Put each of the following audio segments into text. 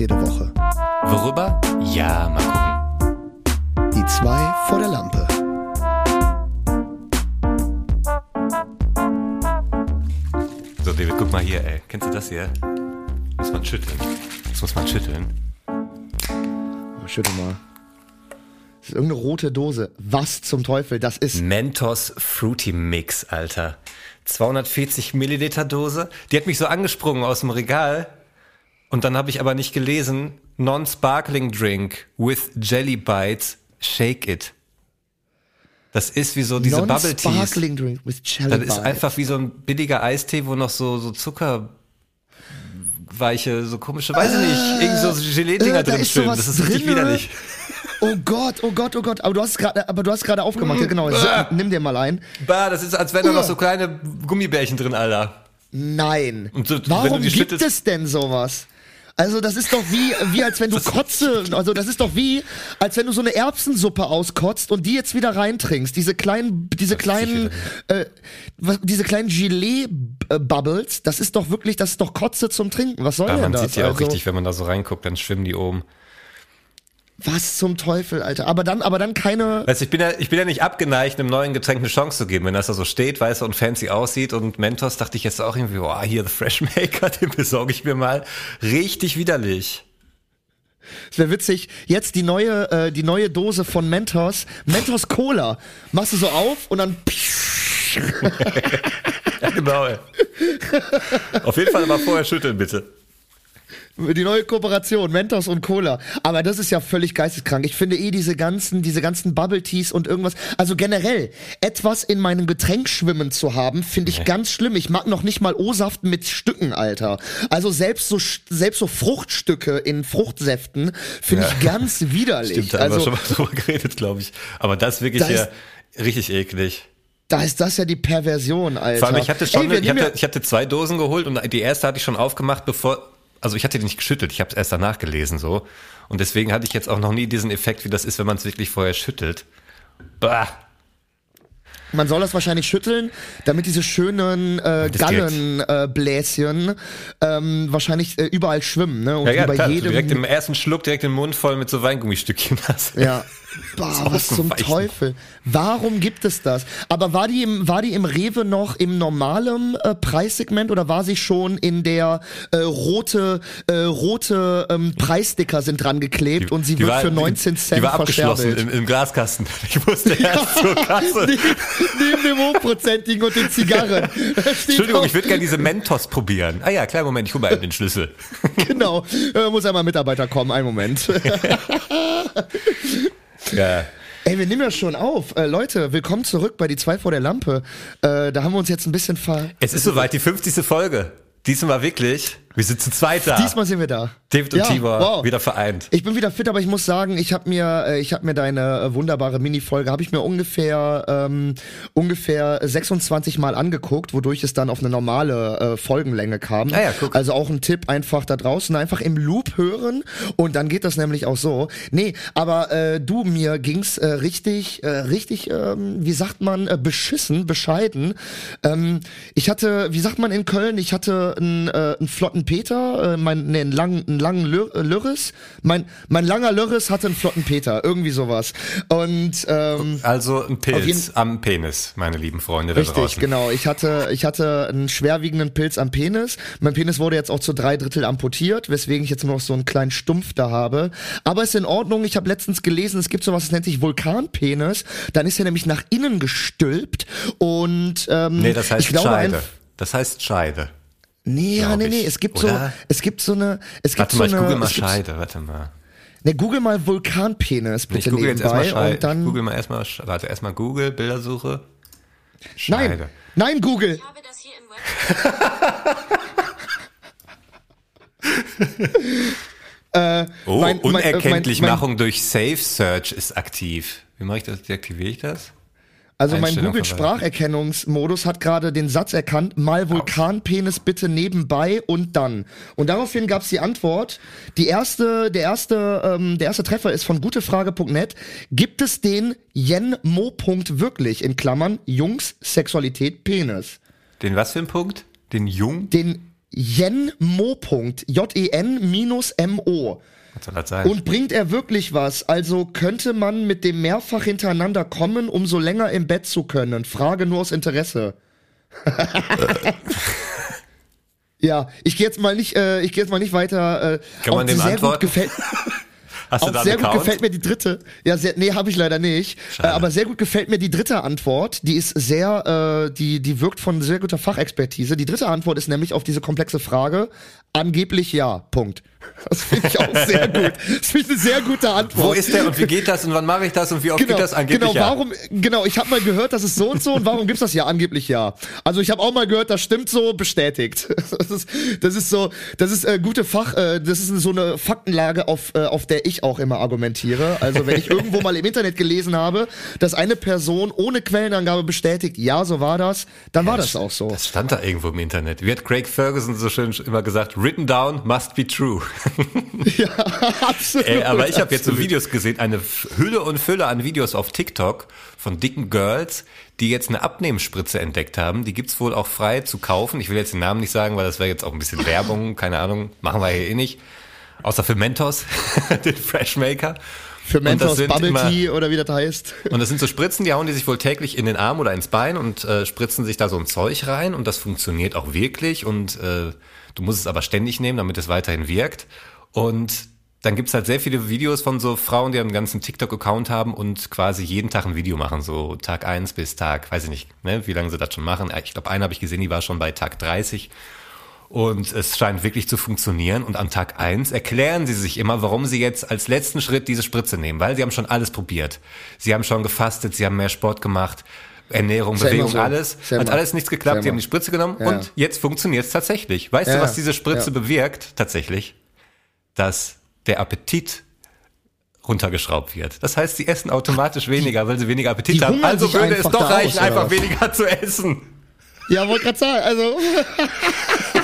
jede Woche. Worüber? Ja, mal gucken. Die zwei vor der Lampe. So, David, guck mal hier, ey. Kennst du das hier? Muss man schütteln. Das muss man schütteln. Oh, schüttel mal. Das ist irgendeine rote Dose. Was zum Teufel? Das ist. Mentos Fruity Mix, Alter. 240 Milliliter Dose. Die hat mich so angesprungen aus dem Regal. Und dann habe ich aber nicht gelesen. Non-Sparkling Drink with Jelly Bites. Shake it. Das ist wie so diese Bubble Teas. Non-sparkling drink with Jelly Das ist Bites. einfach wie so ein billiger Eistee, wo noch so, so Zuckerweiche, so komische, weiß ich nicht, irgend so Gelee-Dinger äh, da drin ist schwimmen. Das ist richtig widerlich. Oh Gott, oh Gott, oh Gott. Aber du hast gerade, aber du hast gerade aufgemacht. Ja, genau. Äh. Nimm dir mal ein. Bah, das ist, als wären da noch so kleine Gummibärchen drin, Alter. Nein. Und so, wenn Warum du die gibt es denn sowas? Also das ist doch wie, wie als wenn du Kotze, also das ist doch wie, als wenn du so eine Erbsensuppe auskotzt und die jetzt wieder reintrinkst. Diese kleinen, diese kleinen, äh, diese kleinen Gelee-Bubbles, das ist doch wirklich, das ist doch Kotze zum Trinken. Was soll Ja, denn man das? sieht ja auch also, richtig, wenn man da so reinguckt, dann schwimmen die oben. Was zum Teufel, Alter. Aber dann, aber dann keine, Weißt ich bin ja, ich bin ja nicht abgeneigt, einem neuen Getränk eine Chance zu geben. Wenn das da so steht, weißt du, und fancy aussieht und Mentos, dachte ich jetzt auch irgendwie, boah, hier The Fresh Maker, den besorge ich mir mal. Richtig widerlich. es wäre witzig, jetzt die neue, äh, die neue Dose von Mentos, Mentos Cola. Machst du so auf und dann, Ja, genau. ey. Auf jeden Fall mal vorher schütteln, bitte. Die neue Kooperation, Mentos und Cola. Aber das ist ja völlig geisteskrank. Ich finde eh diese ganzen, diese ganzen Bubble Teas und irgendwas, also generell, etwas in meinem Getränk schwimmen zu haben, finde ich ganz schlimm. Ich mag noch nicht mal O-Saft mit Stücken, Alter. Also selbst so, selbst so Fruchtstücke in Fruchtsäften finde ich ganz widerlich. Stimmt, da haben wir also, schon mal drüber geredet, glaube ich. Aber das wirklich Da ja ist- richtig eklig. da ist das ja die Perversion, Alter. Vor allem, ich hatte schon, Ey, wir ich, hatte, ja- ich hatte zwei Dosen geholt und die erste hatte ich schon aufgemacht, bevor, also ich hatte die nicht geschüttelt, ich habe es erst danach gelesen so. Und deswegen hatte ich jetzt auch noch nie diesen Effekt, wie das ist, wenn man es wirklich vorher schüttelt. Bah. Man soll das wahrscheinlich schütteln, damit diese schönen äh. Gallenbläschen äh, Bläschen, ähm, wahrscheinlich äh, überall schwimmen, ne? Und Ja, ja, bei klar, jedem. direkt im ersten Schluck direkt den Mund voll mit so Weingummistückchen hast. ja. Boah, was zum. Teufel? Warum gibt es das? Aber war die im, war die im Rewe noch im normalen äh, Preissegment oder war sie schon in der äh, rote, äh, rote ähm, Preissticker sind dran geklebt und sie Die wird war- für 19 Cent Die war abgeschlossen im, im Glaskasten. Ich musste erst zur Kasse. Neben, dem hochprozentigen und den Zigarren. Entschuldigung, ich würde gerne diese Mentos probieren. Ah ja, kleinen Moment, ich hole mal eben den Schlüssel. Genau, äh, muss einmal ein Mitarbeiter kommen, einen Moment. Ja. Ey, wir nehmen ja schon auf. Äh, Leute, willkommen zurück bei die zwei vor der Lampe. Äh, da haben wir uns jetzt ein bisschen ver... Es ist soweit, die 50. Folge. Diesmal wirklich. Wir sind zu zweit da. Diesmal sind wir da. David und Ja, Tibor wow. wieder vereint. Ich bin wieder fit, aber ich muss sagen, ich habe mir, äh, ich habe mir deine äh, wunderbare Mini-Folge, habe ich mir ungefähr ähm, ungefähr 26 Mal angeguckt, wodurch es dann auf eine normale äh, Folgenlänge kam. Ah ja, guck. Also auch ein Tipp einfach da draußen einfach im Loop hören und dann geht das nämlich auch so. Nee, aber äh, du mir ging's äh, richtig, äh, richtig, ähm, wie sagt man, äh, beschissen, bescheiden. Ähm, ich hatte, wie sagt man in Köln, ich hatte einen, äh, einen flotten Peter, äh, mein, nee, einen langen, einen langen Lür äh, Lörres. Mein, mein langer Lörres hatte einen flotten Peter, irgendwie sowas. Und ähm, Also ein Pilz am Penis, meine lieben Freunde da Richtig, draußen. genau. Ich hatte, ich hatte einen schwerwiegenden Pilz am Penis. Mein Penis wurde jetzt auch zu drei Drittel amputiert, weswegen ich jetzt nur noch so einen kleinen Stumpf da habe. Aber ist in Ordnung. Ich habe letztens gelesen, es gibt sowas, das nennt sich Vulkanpenis. Dann ist er nämlich nach innen gestülpt und ähm, Nee, das heißt ich glaube Scheide. Das heißt Scheide. Nee, ja, nee, nee. ich. Es gibt Oder? so, es gibt so eine, es gibt Warte so mal, ich eine, google mal Scheide, warte mal. Ne, google mal Vulkanpenis Ich bitte google jetzt erstmal nebenbei Scheide. und dann. ich google mal erstmal, warte, erstmal Google, Bildersuche. nein, Scheide. nein, Google. Ich habe das hier im Web. Oh, Mein- mein- Unerkenntlichmachung durch Safe Search ist aktiv. Wie mache ich das? Deaktiviere ich das? Also mein Einstellung Google verwalten. Spracherkennungsmodus hat gerade den Satz erkannt, mal Vulkanpenis bitte nebenbei und dann. Und daraufhin gab es die Antwort. Die erste, der erste, ähm, der erste Treffer ist von gutefrage.net. Gibt es den Yen-Mo. wirklich in Klammern Jungs Sexualität Penis? Den was für ein Punkt? Den Jung? Den Jenmo. J-E-N minus M-O. Was soll das sein? Und bringt er wirklich was? Also könnte man mit dem mehrfach hintereinander kommen, um so länger im Bett zu können? Frage nur aus Interesse. ja, ich gehe jetzt mal nicht, äh, ich gehe jetzt mal nicht weiter. Äh, Kann man dem sehr antworten? Gut gefällt, Hast du da sehr gut gefällt mir die dritte. Ja, sehr, nee, habe ich leider nicht. Äh, Schade. aber sehr gut gefällt mir die dritte Antwort. Die ist sehr, äh, die, die wirkt von sehr guter Fachexpertise. Die dritte Antwort ist nämlich auf diese komplexe Frage angeblich ja. Punkt. Das finde ich auch sehr gut. Das finde ich eine sehr gute Antwort. Wo ist der und wie geht das und wann mache ich das und wie oft geht das angeblich genau, ja? warum, genau, ich habe mal gehört, das ist so und so und warum gibt's das ja angeblich ja? Also ich habe auch mal gehört, das stimmt so, bestätigt. Das ist, das ist so, das ist äh, gute Fach, äh, das ist so eine Faktenlage, auf, äh, auf der ich auch immer argumentiere. Also wenn ich irgendwo mal im Internet gelesen habe, dass eine Person ohne Quellenangabe bestätigt, ja, so war das, dann war das auch so. Das stand da irgendwo im Internet. Wie hat Craig Ferguson so schön immer gesagt, written down must be true. ja, absolut. Ey, aber ich habe jetzt so. Videos gesehen, eine Hülle und Fülle an Videos auf TikTok von dicken Girls, die jetzt eine Abnehmspritze entdeckt haben. Die gibt's wohl auch frei zu kaufen. Ich will jetzt den Namen nicht sagen, weil das wäre jetzt auch ein bisschen Werbung, keine Ahnung, machen wir hier eh nicht. Außer für Mentos, den Freshmaker. Für Mentos Bubble immer- Tea oder wie das heißt. Und das sind so Spritzen, die hauen die sich wohl täglich in den Arm oder ins Bein und äh, spritzen sich da so ein Zeug rein und das funktioniert auch wirklich und äh, du musst es aber ständig nehmen, damit es weiterhin wirkt. Und dann gibt's halt sehr viele Videos von so Frauen, die einen ganzen TikTok-Account haben und quasi jeden Tag ein Video machen, so Tag eins bis Tag, weiß ich nicht, ne, wie lange sie das schon machen. Ich glaube, einen habe ich gesehen, die war schon bei Tag 30. Und es scheint wirklich zu funktionieren. Und am Tag eins erklären sie sich immer, warum sie jetzt als letzten Schritt diese Spritze nehmen. Weil sie haben schon alles probiert. Sie haben schon gefastet, sie haben mehr Sport gemacht, Ernährung, ja Bewegung, so. alles. Ja Hat alles nichts geklappt. Sie immer. haben die Spritze genommen Ja. und jetzt funktioniert es tatsächlich. Weißt du, Ja. was diese Spritze Ja. bewirkt? Tatsächlich, dass der Appetit runtergeschraubt wird. Das heißt, sie essen automatisch weniger, weil sie weniger Appetit die haben. Also würde es doch reichen, aus, einfach weniger zu essen. Ja, wollte gerade sagen, also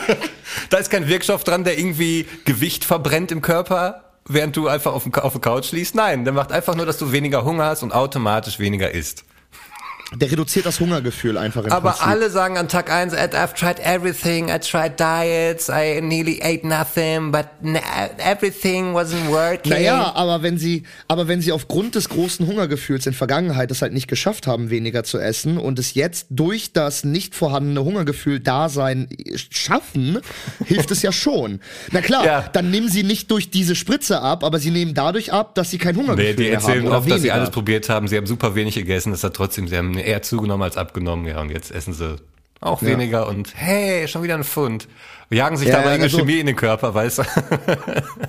Da ist kein Wirkstoff dran, der irgendwie Gewicht verbrennt im Körper, während du einfach auf, dem, auf der Couch liegst. Nein, der macht einfach nur, dass du weniger Hunger hast und automatisch weniger isst. Der reduziert das Hungergefühl einfach im Aber Prinzip. alle sagen an Tag 1, I've tried everything, I tried diets, I nearly ate nothing, but everything wasn't working. Naja, aber wenn sie, aber wenn sie aufgrund des großen Hungergefühls in Vergangenheit es halt nicht geschafft haben, weniger zu essen und es jetzt durch das nicht vorhandene Hungergefühl Dasein schaffen, hilft es ja schon. Na klar, Ja. dann nehmen sie nicht durch diese Spritze ab, aber sie nehmen dadurch ab, dass sie kein Hungergefühl Nee, die mehr haben erzählen oder oft, dass sie alles probiert haben. Sie haben super wenig gegessen. Das hat trotzdem, sie haben eher zugenommen als abgenommen. Ja, und jetzt essen sie auch weniger und hey, schon wieder ein Pfund. Jagen sich Ja, dabei ja, irgendeine also- Chemie in den Körper, weißt du?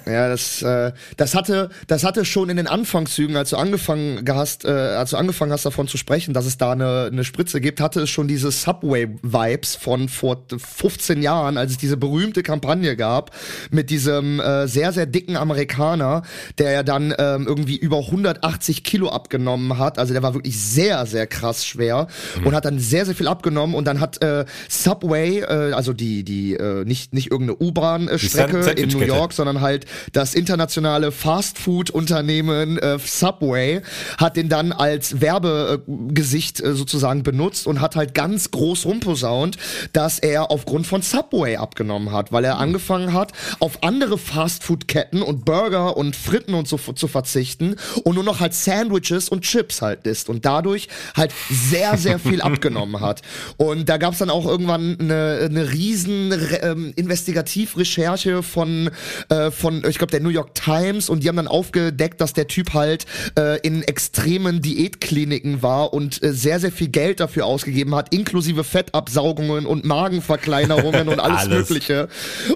Ja, das, äh, das hatte, das hatte schon in den Anfangszügen, als du angefangen hast, äh, als du angefangen hast davon zu sprechen, dass es da eine, eine Spritze gibt, hatte es schon diese Subway-Vibes von vor 15 Jahren, als es diese berühmte Kampagne gab mit diesem äh, sehr sehr dicken Amerikaner, der ja dann ähm, irgendwie über 180 Kilo abgenommen hat. Also der war wirklich sehr sehr krass schwer und hat dann sehr sehr viel abgenommen und dann hat äh, Subway, äh, also die die äh, nicht nicht irgendeine U-Bahn-Strecke in New. York, sondern halt das internationale Fast-Food-Unternehmen äh, Subway hat den dann als Werbegesicht äh, sozusagen benutzt und hat halt ganz groß rumposaunt, dass er aufgrund von Subway abgenommen hat, weil er angefangen hat, auf andere Fast-Food-Ketten und Burger und Fritten und so zu verzichten und nur noch halt Sandwiches und Chips halt isst und dadurch halt sehr, sehr viel abgenommen hat. Und da gab's dann auch irgendwann eine, eine riesen Re- ähm, Investigativrecherche von, äh, von ich glaube, der New York Times und die haben dann aufgedeckt, dass der Typ halt äh, in extremen Diätkliniken war und äh, sehr, sehr viel Geld dafür ausgegeben hat, inklusive Fettabsaugungen und Magenverkleinerungen und alles, Alles. Mögliche.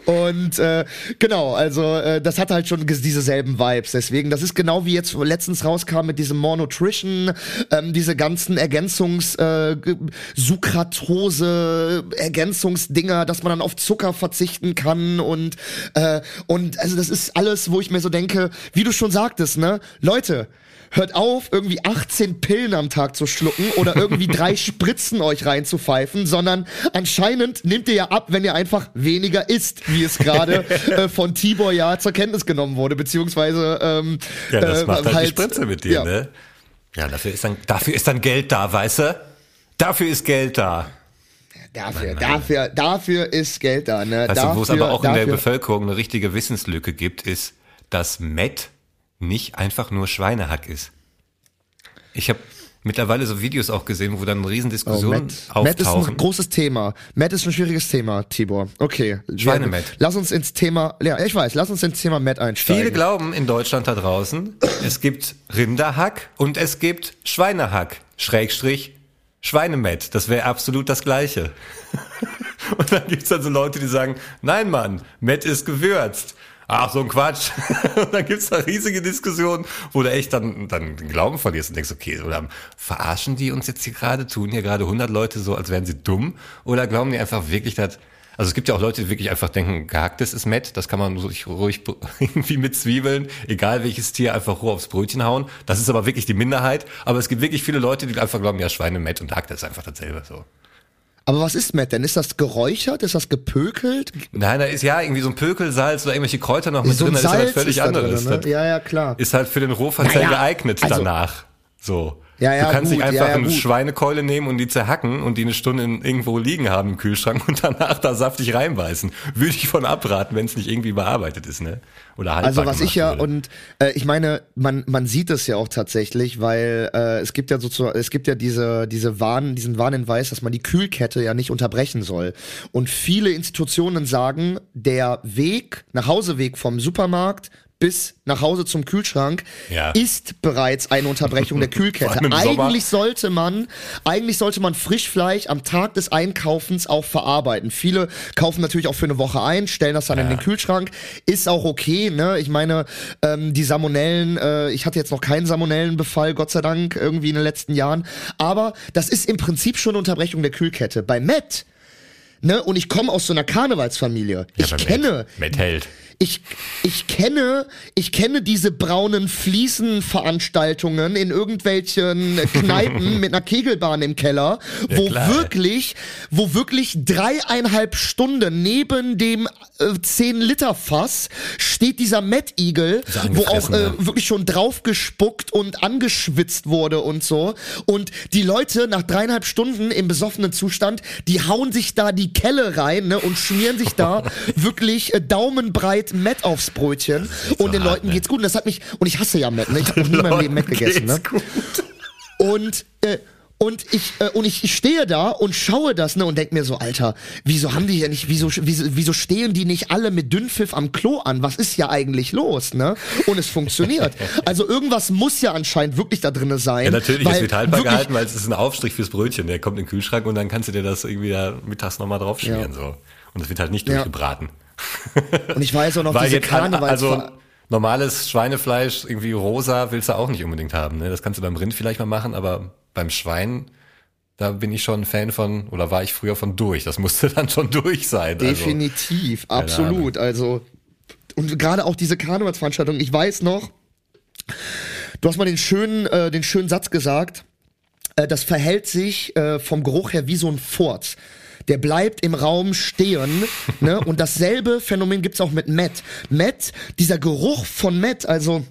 Und äh, genau, also äh, das hat halt schon diese selben Vibes. Deswegen, das ist genau wie jetzt letztens rauskam mit diesem More Nutrition, ähm, diese ganzen Ergänzungs, äh, Ergänzungsdinger, dass man dann auf Zucker verzichten kann und äh, und also das ist alles, wo ich mir so denke, wie du schon sagtest, ne, Leute. Hört auf, irgendwie 18 Pillen am Tag zu schlucken oder irgendwie drei Spritzen euch reinzupfeifen, sondern anscheinend nehmt ihr ja ab, wenn ihr einfach weniger isst, wie es gerade äh, von Tibor ja zur Kenntnis genommen wurde, beziehungsweise ähm, Ja, das äh, macht halt, die Spritze mit dir, ja. ne? Ja, dafür ist dann, dafür ist dann Geld da, weißt du? Dafür ist Geld da. Dafür, dafür, dafür ist Geld da, ne? Weißt dafür, du, wo es aber auch in der dafür- Bevölkerung eine richtige Wissenslücke gibt, ist, dass Met nicht einfach nur Schweinehack ist. Ich habe mittlerweile so Videos auch gesehen, wo dann Oh, Riesendiskussionen Matt. Matt ist ein auftauchen. großes Thema. Matt ist ein schwieriges Thema, Tibor. Okay. Schweine-Matt. Lass uns ins Thema, ja, ich weiß, lass uns ins Thema Matt einsteigen. Viele glauben in Deutschland da draußen, es gibt Rinderhack und es gibt Schweinehack, Schrägstrich Schweinemett. Das wäre absolut das Gleiche. Und dann gibt's dann so Leute, die sagen, nein Mann, Met ist gewürzt. Ach, so ein Quatsch. Und dann gibt's da riesige Diskussionen, wo du echt dann, dann den Glauben verlierst und denkst, okay, oder verarschen die uns jetzt hier gerade? Tun hier gerade 100 Leute so, als wären sie dumm? Oder glauben die einfach wirklich, dass also es gibt ja auch Leute, die wirklich einfach denken, gehacktes ist Met, das kann man ruhig, ruhig irgendwie mit Zwiebeln, egal welches Tier, einfach roh aufs Brötchen hauen. Das ist aber wirklich die Minderheit. Aber es gibt wirklich viele Leute, die einfach glauben, ja, Schweine Met und Hack, das ist einfach dasselbe so. Aber was ist Matt denn? Ist das geräuchert? Ist das gepökelt? Nein, da ist ja irgendwie so ein Pökelsalz oder irgendwelche Kräuter noch mit so drin, das ist halt völlig anderes. drin, ne? Ja, ja, klar. ist halt für den Rohverzehr Naja, geeignet also- danach. So. Ja, ja, du kannst gut, nicht einfach ja, eine. Schweinekeule nehmen und die zerhacken und die eine Stunde irgendwo liegen haben im Kühlschrank und danach da saftig reinbeißen. Würde ich von abraten, wenn es nicht irgendwie bearbeitet ist, ne? Oder haltbar Also was ich ja wurde. und äh, ich meine, man man sieht es ja auch tatsächlich, weil äh, es gibt ja sozusagen, es gibt ja diese diese Warn, diesen Warnhinweis, dass man die Kühlkette ja nicht unterbrechen soll. Und viele Institutionen sagen, der Weg, Nachhauseweg vom Supermarkt bis nach Hause zum Kühlschrank Ja. ist bereits eine Unterbrechung der Kühlkette. Eigentlich sollte man, eigentlich sollte man Frischfleisch am Tag des Einkaufens auch verarbeiten. Viele kaufen natürlich auch für eine Woche ein, stellen das dann in den Kühlschrank. Ist auch okay, ne? Ich meine, ähm, die Salmonellen, äh, ich hatte jetzt noch keinen Salmonellenbefall, Gott sei Dank, irgendwie in den letzten Jahren. Aber das ist im Prinzip schon eine Unterbrechung der Kühlkette. Bei Matt, ne? Und ich komme aus so einer Karnevalsfamilie. Ja, ich kenne, Met, Met hält. Ich, ich kenne, ich kenne diese braunen Fliesenveranstaltungen in irgendwelchen Kneipen mit einer Kegelbahn im Keller, Ja, wo klar. wirklich, wo wirklich dreieinhalb Stunden neben dem äh, 10 Liter Fass steht dieser Mad Eagle, wo auch äh, ne? wirklich schon draufgespuckt und angeschwitzt wurde und so. Und die Leute nach dreieinhalb Stunden im besoffenen Zustand, die hauen sich da die Kelle rein ne, und schmieren sich da wirklich äh, daumenbreit Met aufs Brötchen. Und den hart, Leuten ne? geht's gut. Und das hat mich, und ich hasse ja Met, ne? Ich habe noch nie in meinem Leben Met gegessen. Ne? Gut. Und äh, und ich äh, und ich, ich stehe da und schaue das ne und denk mir so Alter, wieso haben die ja nicht wieso wieso, wieso stehen die nicht alle mit Dünnpfiff am Klo an? Was ist ja eigentlich los, ne? Und es funktioniert. Also irgendwas muss ja anscheinend wirklich da drinne sein. Ja, natürlich, weil es wird haltbar gehalten, weil es ist ein Aufstrich fürs Brötchen. Der kommt in den Kühlschrank und dann kannst du dir das irgendwie da mittags nochmal draufschmieren. Ja. So. Und es wird halt nicht Ja. Und ich weiß auch noch Weil diese Karnevals also normales Schweinefleisch, irgendwie rosa, willst du auch nicht unbedingt haben. Ne? Das kannst du beim Rind vielleicht mal machen, aber beim Schwein, da bin ich schon ein Fan von, oder war ich früher von durch. Das musste dann schon durch sein. Also, Definitiv, absolut. Also und gerade auch diese Karnevalsveranstaltung. Ich weiß noch, du hast mal den schönen, äh, den schönen Satz gesagt. Äh, das verhält sich äh, vom Geruch her wie so ein Furz. Der bleibt im Raum stehen, ne? Und dasselbe Phänomen gibt's auch mit Matt. Matt, dieser Geruch von Matt, also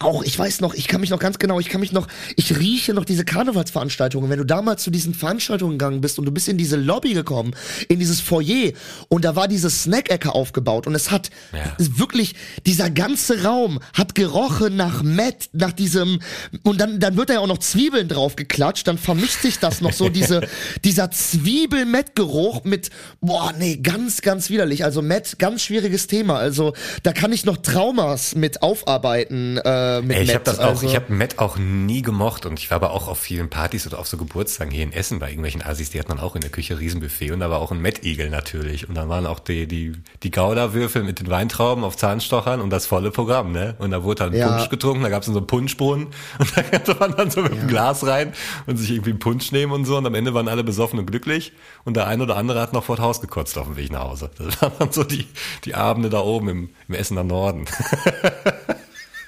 auch, ich weiß noch, ich kann mich noch ganz genau, ich kann mich noch, ich rieche noch diese Karnevalsveranstaltungen. Wenn du damals zu diesen Veranstaltungen gegangen bist und du bist in diese Lobby gekommen, in dieses Foyer und da war diese Snack-Ecke aufgebaut und es hat Ja. wirklich, dieser ganze Raum hat gerochen nach Matt, nach diesem, und dann, dann wird da ja auch noch Zwiebeln drauf geklatscht, dann vermischt sich das noch so, diese, dieser Zwiebel-Matt-Geruch mit, boah, nee, ganz, ganz widerlich. Also Matt, ganz schwieriges Thema. Also da kann ich noch Traumas mit aufarbeiten, äh, mit Ey, ich Matt. habe das auch, also, ich habe Met auch nie gemocht und ich war aber auch auf vielen Partys oder auf so Geburtstagen hier in Essen bei irgendwelchen Assis, die hatten dann auch in der Küche Riesenbuffet und da war auch ein Met-Igel natürlich und dann waren auch die, die, die Gouda-Würfel mit den Weintrauben auf Zahnstochern und das volle Programm, ne? Und da wurde dann Ja. Punsch getrunken, da gab's dann so einen Punschbrunnen und da konnte man dann so mit dem Glas rein und sich irgendwie einen Punsch nehmen und so und am Ende waren alle besoffen und glücklich und der eine oder andere hat noch vor das Haus gekotzt auf dem Weg nach Hause. Das waren dann so die, die Abende da oben im, im Essener Norden.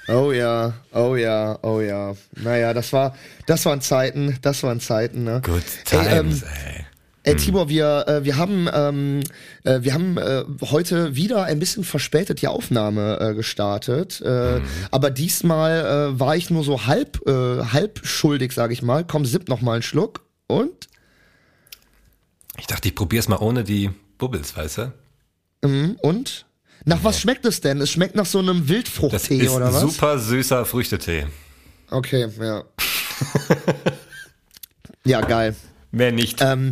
Oh ja, oh ja, oh ja. Naja, das war, das waren Zeiten, das waren Zeiten, ne? Good Ey, ähm, times, ey. Ey, Tibor, wir, äh, wir haben, ähm, äh, wir haben äh, heute wieder ein bisschen verspätet die Aufnahme äh, gestartet, äh, aber diesmal äh, war ich nur so halb, äh, halb schuldig, sag ich mal. Komm, sipp noch mal einen Schluck und Ich dachte, ich probier's mal ohne die Bubbles, weißt du? Mhm, Und? Nach was schmeckt es denn? Es schmeckt nach so einem Wildfruchttee oder was? super süßer Früchtetee. Okay, ja. ja, geil. Mehr nicht. Ähm,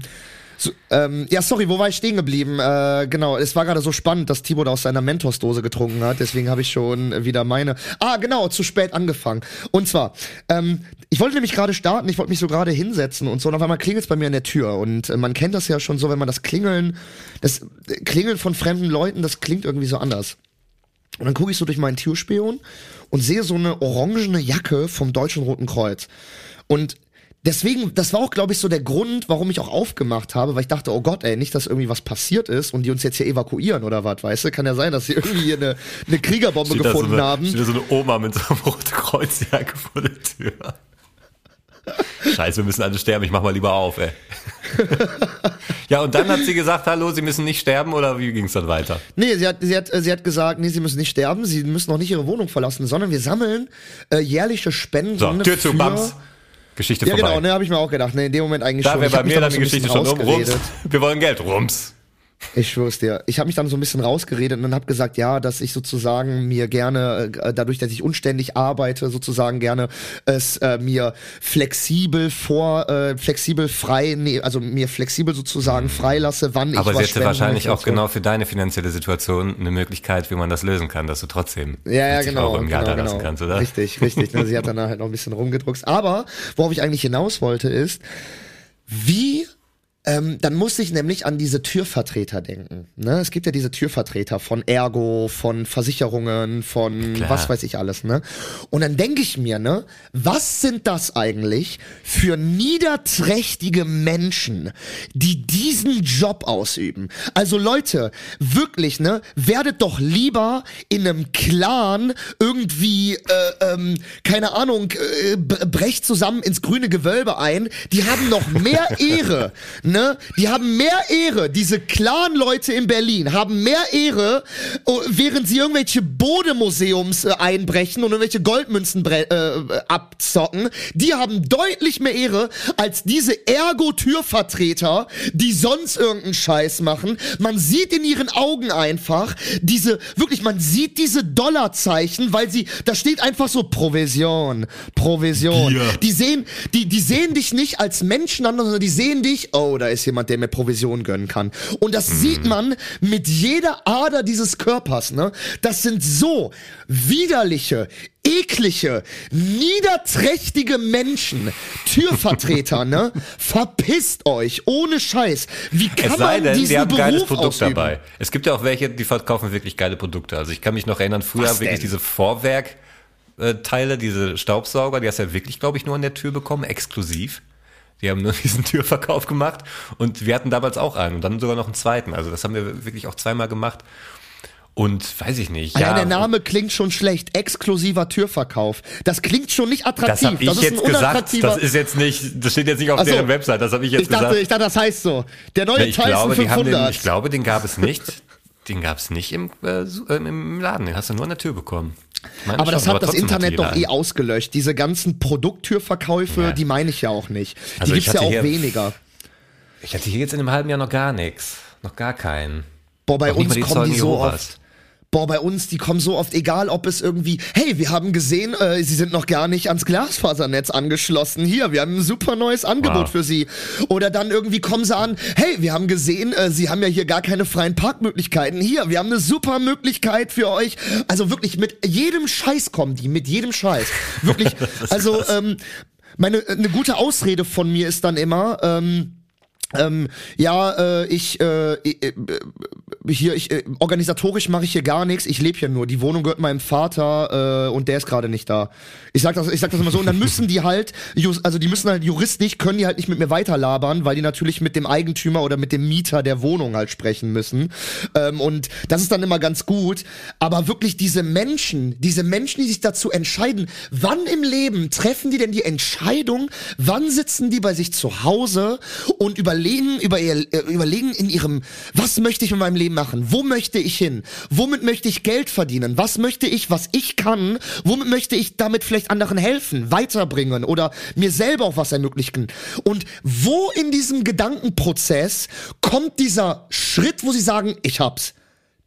so, ähm, ja, sorry, wo war ich stehen geblieben? Äh, genau, es war gerade so spannend, dass Timo da aus seiner Mentos-Dose getrunken hat, deswegen habe ich schon wieder meine. Ah, genau, zu spät angefangen. Und zwar, ähm, ich wollte nämlich gerade starten, ich wollte mich so gerade hinsetzen und so, und auf einmal klingelt es bei mir an der Tür. Und äh, man kennt das ja schon so, wenn man das Klingeln, das äh, Klingeln von fremden Leuten, das klingt irgendwie so anders. Und dann gucke ich so durch meinen Türspion und sehe so eine orangene Jacke vom Deutschen Roten Kreuz. Und deswegen, das war auch, glaube ich, so der Grund, warum ich auch aufgemacht habe, weil ich dachte, oh Gott, ey, nicht, dass irgendwie was passiert ist und die uns jetzt hier evakuieren oder was, weißt du? Kann ja sein, dass sie irgendwie hier eine, eine Kriegerbombe Steht da gefunden so eine, haben. Steht da so eine Oma mit so einem roten Kreuzjacke vor der Tür. Scheiße, wir müssen alle sterben, ich mach mal lieber auf, ey. ja, und dann hat sie gesagt, hallo, sie müssen nicht sterben oder wie ging's dann weiter? Nee, sie hat, sie, hat, sie hat gesagt, nee, sie müssen nicht sterben, sie müssen auch nicht ihre Wohnung verlassen, sondern wir sammeln äh, jährliche Spenden. So, Tür zu, Bams. Geschichte Ja, vorbei. genau, ne, habe ich mir auch gedacht. Ne, in dem Moment eigentlich da schon. wäre Ich bei mir dann die Geschichte schon um. Rums. Wir wollen Geld. Rums. Ich schwör's dir. Ich habe mich dann so ein bisschen rausgeredet und habe gesagt, ja, dass ich sozusagen mir gerne, äh, dadurch, dass ich unständig arbeite, sozusagen gerne es äh, mir flexibel vor, äh, flexibel frei, nee, also mir flexibel sozusagen freilasse, wann ich Aber was sie hätte spenden wahrscheinlich auch genau für deine finanzielle Situation eine Möglichkeit, wie man das lösen kann, dass du trotzdem Ja, ja, 50 genau. Euro im Jahr genau, da lassen genau. kannst, oder? Richtig, richtig. Ne, sie hat dann halt noch ein bisschen rumgedruckst. Aber worauf ich eigentlich hinaus wollte, ist, wie ähm, dann musste ich nämlich an diese Türvertreter denken. Ne? Es gibt ja diese Türvertreter von Ergo, von Versicherungen, von Klar. was weiß ich alles. Ne? Und dann denke ich mir, ne, was sind das eigentlich für niederträchtige Menschen, die diesen Job ausüben? Also Leute, wirklich, ne, werdet doch lieber in einem Clan irgendwie, äh, ähm, keine Ahnung, äh, bre- brecht zusammen ins grüne Gewölbe ein. Die haben noch mehr Ehre, ne? Die haben mehr Ehre. Diese Clan-Leute in Berlin haben mehr Ehre, oh, während sie irgendwelche Bodemuseums äh, einbrechen und irgendwelche Goldmünzen äh, abzocken. Die haben deutlich mehr Ehre als diese Ergo-Türvertreter, die sonst irgendeinen Scheiß machen. Man sieht in ihren Augen einfach diese, wirklich, man sieht diese Dollarzeichen, weil sie, da steht einfach so Provision, Provision. Bier. Die sehen, die, die sehen dich nicht als Menschen an, sondern die sehen dich, oh, da ist jemand, der mir Provision gönnen kann. Und das sieht man mit jeder Ader dieses Körpers, ne? Das sind so widerliche, eklige, niederträchtige Menschen, Türvertreter, ne? Verpisst euch, ohne Scheiß. Wie kann Es sei man denn, diesen die haben Beruf geiles Produkt ausüben? dabei. Es gibt ja auch welche, die verkaufen wirklich geile Produkte. Also ich kann mich noch erinnern, früher Was wirklich denn? diese Vorwerk äh, Teile, diese Staubsauger, die hast du ja wirklich, glaube ich, nur an der Tür bekommen, exklusiv. Die haben nur diesen Türverkauf gemacht und wir hatten damals auch einen und dann sogar noch einen zweiten. Also das haben wir wirklich auch zweimal gemacht. Und weiß ich nicht. Ja, Ja, der Name klingt schon schlecht. Exklusiver Türverkauf. Das klingt schon nicht attraktiv. das habe ich ist ein jetzt gesagt. Das ist jetzt nicht, das steht jetzt nicht auf Ach so. deren Website. Das habe ich jetzt ich dachte, gesagt. ich dachte, das heißt so. Der neue ich Tyson glaube, die haben 500. den, ich glaube, den gab es nicht. Den gab es nicht im, äh, äh, im Laden. Den hast du nur an der Tür bekommen. Aber das hat das trotzdem Internet doch eh ausgelöscht. Diese ganzen Produkttürverkäufe, Ja. die meine ich ja auch nicht. Also die ich gibt's ja hatte auch hier- weniger. Ich hatte hier jetzt in einem halben Jahr noch gar nichts. Noch gar keinen. Boah, bei Noch uns die kommen die so Jehovas. oft. Boah, bei uns, die kommen so oft, egal ob es irgendwie, hey, wir haben gesehen, äh, sie sind noch gar nicht ans Glasfasernetz angeschlossen. Hier, wir haben ein super neues Angebot Wow. für sie. Oder dann irgendwie kommen sie an, hey, wir haben gesehen, äh, sie haben ja hier gar keine freien Parkmöglichkeiten. Hier, wir haben eine super Möglichkeit für euch. Also wirklich, mit jedem Scheiß kommen die, mit jedem Scheiß. Wirklich, also, ähm, meine, eine gute Ausrede von mir ist dann immer, ähm, ähm, ja, äh, ich, äh, äh, hier, ich, äh, organisatorisch mache ich hier gar nichts, ich lebe hier nur. Die Wohnung gehört meinem Vater äh, und der ist gerade nicht da. Ich sag das, ich sag das immer so. Und dann müssen die halt, also die müssen halt juristisch, können die halt nicht mit mir weiterlabern, weil die natürlich mit dem Eigentümer oder mit dem Mieter der Wohnung halt sprechen müssen. Ähm, und das ist dann immer ganz gut. Aber wirklich diese Menschen, diese Menschen, die sich dazu entscheiden, wann im Leben treffen die denn die Entscheidung, wann sitzen die bei sich zu Hause und überlegen überlegen, über äh, überlegen in ihrem, was möchte ich mit meinem Leben machen? Wo möchte ich hin? Womit möchte ich Geld verdienen? Was möchte ich, was ich kann? Womit möchte ich damit vielleicht anderen helfen, weiterbringen oder mir selber auch was ermöglichen? Und wo in diesem Gedankenprozess kommt dieser Schritt, wo sie sagen, ich hab's?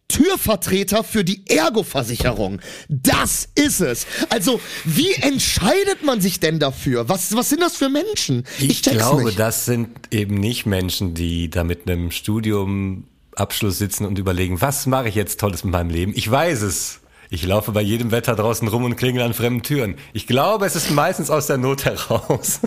Türvertreter für die Ergo-Versicherung. Das ist es. Also, wie entscheidet man sich denn dafür? Was, was sind das für Menschen? Ich, check's glaube, nicht. das sind eben nicht Menschen, die da mit einem Studium Abschluss sitzen und überlegen, was mache ich jetzt Tolles mit meinem Leben? Ich weiß es. Ich laufe bei jedem Wetter draußen rum und klingel an fremden Türen. Ich glaube, es ist meistens aus der Not heraus.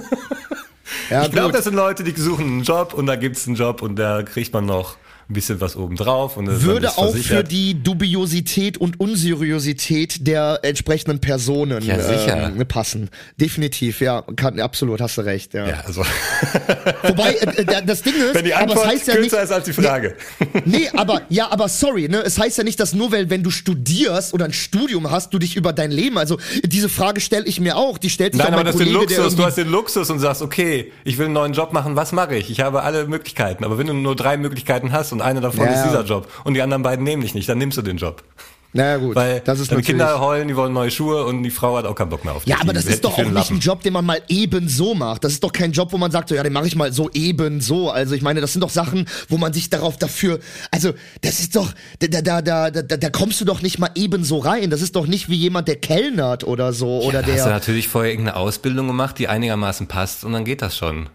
Ja, ich glaube, das sind Leute, die suchen einen Job und da gibt's einen Job und da kriegt man noch ein bisschen was obendrauf. Und würde auch für versichert. die Dubiosität und Unseriosität der entsprechenden Personen Ja, sicher. ähm, passen. Definitiv, ja, kann, absolut, hast du recht, ja. Ja, also, Wobei, äh, äh, das Ding ist, wenn die aber Antwort es heißt ja nicht, kürzer ist als die Frage. Nee, aber ja, aber sorry, ne? Es heißt ja nicht, dass nur weil wenn du studierst oder ein Studium hast, du dich über dein Leben, also diese Frage stelle ich mir auch, die stellt sich Nein, auch aber das ist den Luxus. Du hast den Luxus und sagst, okay, ich will einen neuen Job machen, was mache ich? Ich habe alle Möglichkeiten. Aber wenn du nur drei Möglichkeiten hast und eine davon Ja, ist ja. dieser Job und die anderen beiden nehmen dich nicht, dann nimmst du den Job. Naja gut, Weil das ist deine. Kinder heulen, die wollen neue Schuhe und die Frau hat auch keinen Bock mehr auf dich. ja, aber das ist doch auch nicht ein. Job, den man mal eben so macht. Das ist doch kein Job, wo man sagt, so, ja, den mache ich mal so eben so. Also ich meine, das sind doch Sachen, wo man sich darauf dafür, also das ist doch, da, da, da, da, da, kommst du doch nicht mal eben so rein. Das ist doch nicht wie jemand, der kellnert oder so oder Da hast du der. natürlich vorher irgendeine Ausbildung gemacht, die einigermaßen passt und dann geht das schon.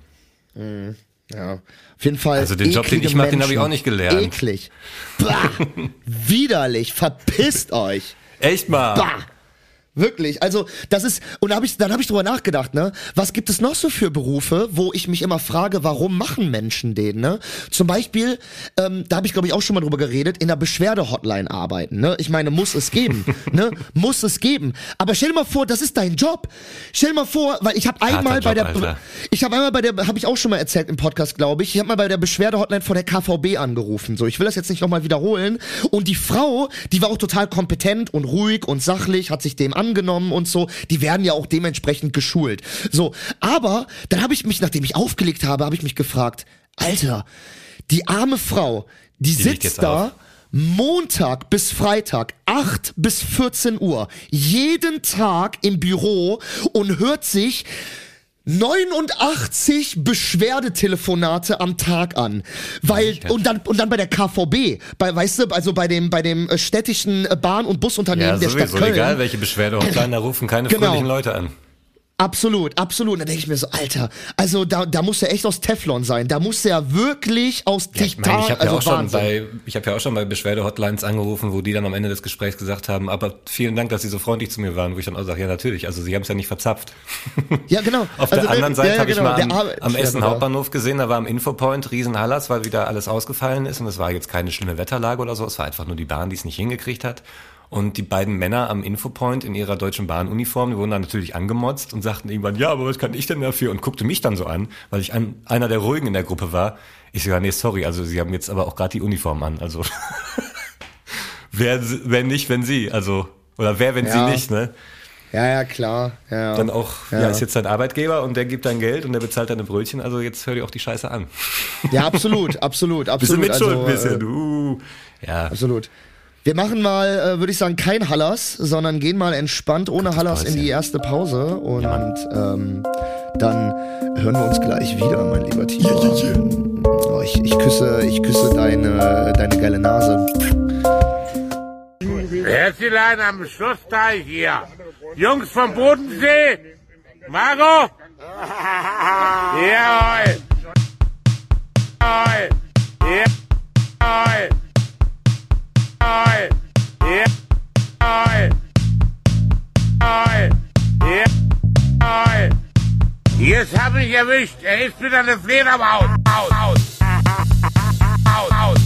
Ja, auf jeden Fall. Also den Job, den ich mach, den hab ich auch nicht gelernt. Eklig. Bah, widerlich. Verpisst euch. Echt mal. Bah. Wirklich, also das ist und da hab ich, dann habe ich drüber nachgedacht, ne? Was gibt es noch so für Berufe, wo ich mich immer frage, warum machen Menschen den, ne? Zum Beispiel, ähm, da habe ich glaube ich auch schon mal drüber geredet, in der Beschwerde-Hotline arbeiten, ne? Ich meine, muss es geben, ne? Muss es geben. Aber stell dir mal vor, das ist dein Job. Stell dir mal vor, weil ich habe einmal bei Job, der, Alter. ich habe einmal bei der, habe ich auch schon mal erzählt im Podcast, glaube ich, ich habe mal bei der Beschwerde-Hotline von der KVB angerufen. So, ich will das jetzt nicht nochmal wiederholen. Und die Frau, die war auch total kompetent und ruhig und sachlich, hat sich dem angenommen und so. Die werden ja auch dementsprechend geschult. So, aber dann habe ich mich, nachdem ich aufgelegt habe, habe ich mich gefragt, Alter, die arme Frau, die, liegt sitzt da. auf. Montag bis Freitag, 8 bis 14 Uhr, jeden Tag im Büro und hört sich 89 Beschwerdetelefonate am Tag an, weil und dann und dann bei der KVB, bei weißt du, also bei dem bei dem äh, städtischen äh, Bahn- und Busunternehmen Ja, der Stadt sowieso, Köln. egal welche Beschwerde Hotline, da rufen keine Genau. fröhlichen Leute an. Absolut, absolut. Und da denke ich mir so, Alter, also da, da muss er echt aus Teflon sein. Da muss er wirklich aus Ja, ich meine, ich habe also ja auch schon bei, ich habe ja auch schon bei Beschwerde-Hotlines angerufen, wo die dann am Ende des Gesprächs gesagt haben, aber vielen Dank, dass Sie so freundlich zu mir waren, wo ich dann auch sage, ja natürlich, also Sie haben es ja nicht verzapft. Ja, genau. Auf Also, der anderen Seite ja, ja, habe genau, ich mal am, am Essen Ja, Hauptbahnhof gesehen, da war am Infopoint Riesenhallers, weil wieder alles ausgefallen ist und es war jetzt keine schlimme Wetterlage oder so, es war einfach nur die Bahn, die es nicht hingekriegt hat. Und die beiden Männer am Infopoint in ihrer Deutschen Bahn-Uniform, die wurden dann natürlich angemotzt und sagten irgendwann, ja, aber was kann ich denn dafür? Und guckte mich dann so an, weil ich ein, einer der Ruhigen in der Gruppe war. Ich ja, nee, sorry, also sie haben jetzt aber auch gerade die Uniform an, also wer, wer nicht, wenn sie, also, oder wer, wenn Ja. sie nicht, ne? Ja, ja, klar. Ja. Dann auch, ja. Ja. ist jetzt dein Arbeitgeber und der gibt dein Geld und der bezahlt deine Brötchen, also jetzt hör dir auch die Scheiße an. Ja, absolut, absolut, Bisschen absolut. mitschuld, also, ein bisschen, äh, du. Ja, absolut. Wir machen mal, äh, würde ich sagen, kein Hallers, sondern gehen mal entspannt ohne Hallers in die erste Pause und ähm, dann hören wir uns gleich wieder, mein lieber Tibor. Oh, ich, ich küsse, ich küsse deine, deine geile Nase. Herzlein am Schlussteich hier. Jungs vom Bodensee. Margot. Jawohl. Jawohl. Jawohl. Jetzt hab ich erwischt. Er ist wieder eine Fledermaus. Aus. Aus. Aus. Aus.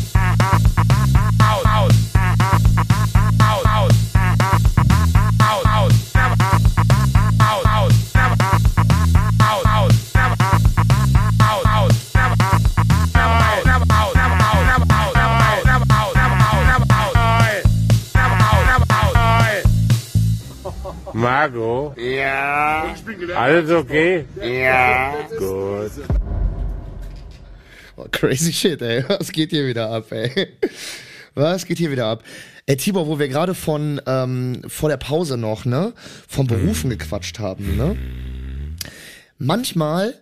Marco? Ja. Alles okay? Ja. Gut. Oh, crazy shit, ey. Was geht hier wieder ab, ey? Was geht hier wieder ab? Ey, Tibor, wo wir gerade von ähm, vor der Pause noch, ne, von Berufen gequatscht haben, ne? Manchmal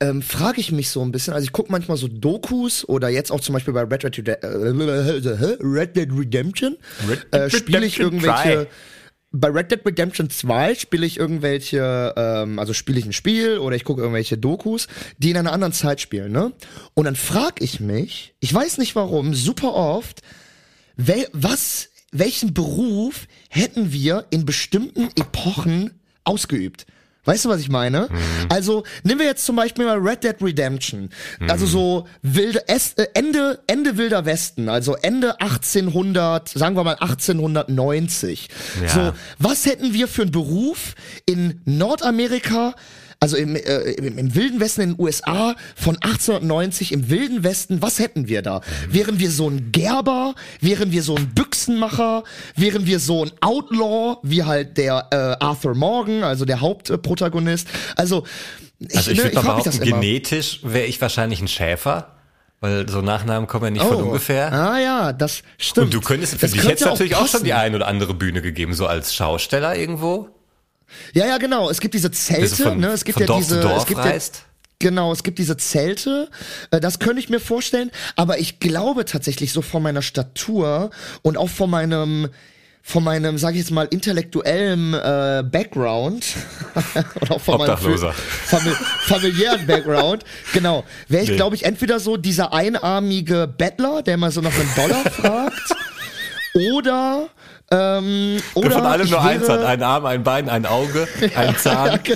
ähm, frage ich mich so ein bisschen, also ich gucke manchmal so Dokus oder jetzt auch zum Beispiel bei Red Dead, Rede- äh, Red Dead Redemption, Red äh, spiele ich Redemption irgendwelche 2. bei Red Dead Redemption 2 spiele ich irgendwelche, ähm, also spiele ich ein Spiel oder ich gucke irgendwelche Dokus, die in einer anderen Zeit spielen, ne? Und dann frage ich mich, ich weiß nicht warum, super oft, wel, was, welchen Beruf hätten wir in bestimmten Epochen ausgeübt? Weißt du, was ich meine? Also, nehmen wir jetzt zum Beispiel mal Red Dead Redemption. Also so wilde, es, äh, Ende, Ende wilder Westen, also Ende 1800, sagen wir mal 1890. Ja. So, was hätten wir für einen Beruf in Nordamerika, also im, äh, im, im wilden Westen in den USA von 1890 im wilden Westen, was hätten wir da? Wären wir so ein Gerber? Wären wir so ein Büchsenmacher? Wären wir so ein Outlaw, wie halt der äh, Arthur Morgan, also der Hauptprotagonist? Also, ich, Also ich ne, würde mal behaupten, genetisch wäre ich wahrscheinlich ein Schäfer, weil so Nachnamen kommen ja nicht von ungefähr. Ah ja, das stimmt. Und du könntest, für Das dich könnte hättest natürlich auch schon passen. die ein oder andere Bühne gegeben, so als Schausteller irgendwo. Ja, ja, genau. Es gibt diese Zelte, Also von- ne? Es gibt ja Dorf diese, Dorf es gibt reist. Ja, genau, es gibt diese Zelte. Äh, Das könnte ich mir vorstellen. Aber ich glaube tatsächlich so von meiner Statur und auch von meinem von meinem, sag ich jetzt mal, intellektuellen äh, Background oder auch von meinem famili familiären Background, genau, wäre ich, Nee. glaube ich, entweder so dieser einarmige Bettler, der mal so nach einem Dollar fragt, oder ähm, oder Der von allem nur eins hat, ein Arm, ein Bein, ein Auge, ein Zahn.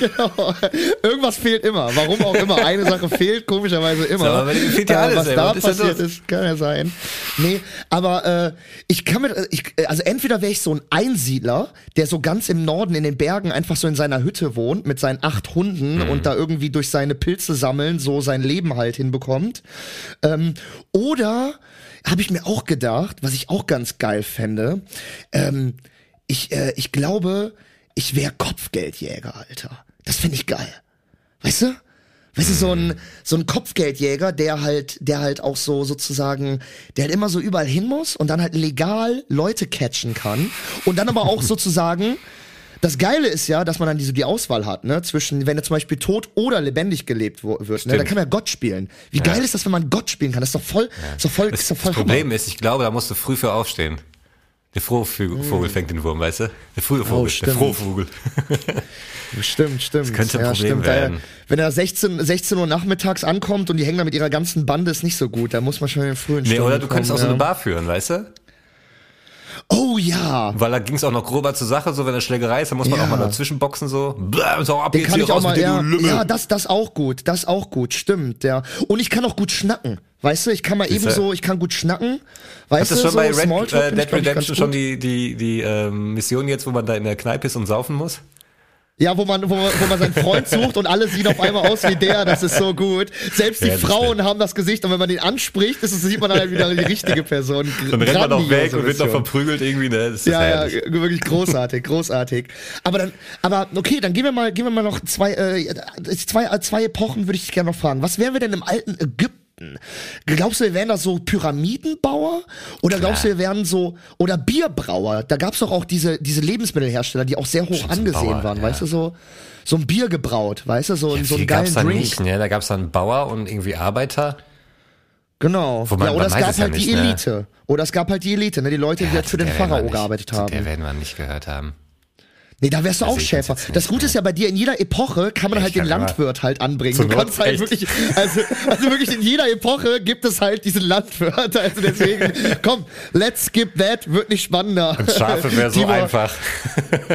genau. Irgendwas fehlt immer. Warum auch immer. Eine Sache fehlt komischerweise immer. Bei dem fehlt ja alles, was ey. da Was ist passiert los? ist, kann ja sein. Nee, aber äh, ich kann mir, ich, also entweder wäre ich so ein Einsiedler, der so ganz im Norden in den Bergen einfach so in seiner Hütte wohnt mit seinen acht Hunden Mhm. und da irgendwie durch seine Pilze sammeln so sein Leben halt hinbekommt. Ähm, oder habe ich mir auch gedacht, was ich auch ganz geil fände, ähm, ich, äh, ich glaube, ich wäre Kopfgeldjäger, Alter. Das finde ich geil. Weißt du? Weißt du, so ein, so ein Kopfgeldjäger, der halt, der halt auch so sozusagen, der halt immer so überall hin muss und dann halt legal Leute catchen kann. Und dann aber auch sozusagen, das Geile ist ja, dass man dann diese, die Auswahl hat, ne, zwischen, wenn er zum Beispiel tot oder lebendig gelebt wird, ne, dann Stimmt. kann man ja Gott spielen. Wie geil ist das, wenn man Gott spielen kann? Das ist doch voll, ist doch voll, Das, ist doch voll das Problem ist, ich glaube, da musst du früh für aufstehen. Der frohe Vogel fängt den Wurm, weißt du? Der frühe Vogel, der Mm. stimmt. frohe Vogel. Stimmt, stimmt. Das könnte ein Problem stimmt. werden. Ja, Wenn er 16, 16 Uhr nachmittags ankommt und die hängen da mit ihrer ganzen Bande, ist nicht so gut. Da muss man schon in den frühen Nee, Stunden oder du könntest auch kommen, so eine ja. Bar führen, weißt du? Oh ja. Weil da ging es auch noch grober zur Sache, so wenn eine Schlägerei ist, dann muss man Ja. auch mal dazwischen boxen, so. Blah, so ab Den jetzt kann hier ich auch raus mal, mit ja, du Lümmel. ja, das, das auch gut, das auch gut, stimmt, ja. Und ich kann auch gut schnacken, weißt du, ich kann mal eben so, ich kann gut schnacken, weißt Hast du du, schon so bei Red, Smalltalk äh, Dead Redemption schon die, die, die ähm, Mission jetzt, wo man da in der Kneipe ist und saufen muss? Ja, wo man, wo, man- wo man seinen Freund sucht und alle sehen auf einmal aus wie der, das ist so gut. Selbst die Ja, Frauen haben das Gesicht und wenn man den anspricht, ist es, sieht man dann halt wieder die richtige Person. Dann rennt man noch weg und wird noch verprügelt irgendwie, ne? Das ist Ja, herrlich. ja, wirklich großartig, großartig. Aber dann, aber okay, dann gehen wir mal, gehen wir mal noch zwei, äh, zwei, zwei Epochen würde ich dich gerne noch fragen. Was wären wir denn im alten Ägypten? Glaubst du, wir wären da so Pyramidenbauer? Oder glaubst du, wir wären so, oder Bierbrauer? Da gab's doch auch diese, diese Lebensmittelhersteller, die auch sehr hoch angesehen Bauer, waren, ja. weißt du, so, so ein Bier gebraut, weißt du, so, so einen geilen gab's da Drink. nicht, ne? Da gab's dann Bauer und irgendwie Arbeiter. Genau. Wobei, ja, oder man es gab es ja halt die nicht, ne? Elite. Oder es gab halt die Elite, ne? Die Leute, die halt für den Pharao gearbeitet haben. Der werden wir nicht gehört haben. Nee, da wärst du auch ich uns Schäfer. Das Gute ist ja bei dir, in jeder Epoche kann man Ich halt den kann Landwirt halt anbringen. Du Not kannst halt echt. wirklich, also, also wirklich in jeder Epoche gibt es halt diesen Landwirt. Also deswegen, komm, let's skip that, wird nicht spannender. Und Schafe wäre so Tibor, einfach.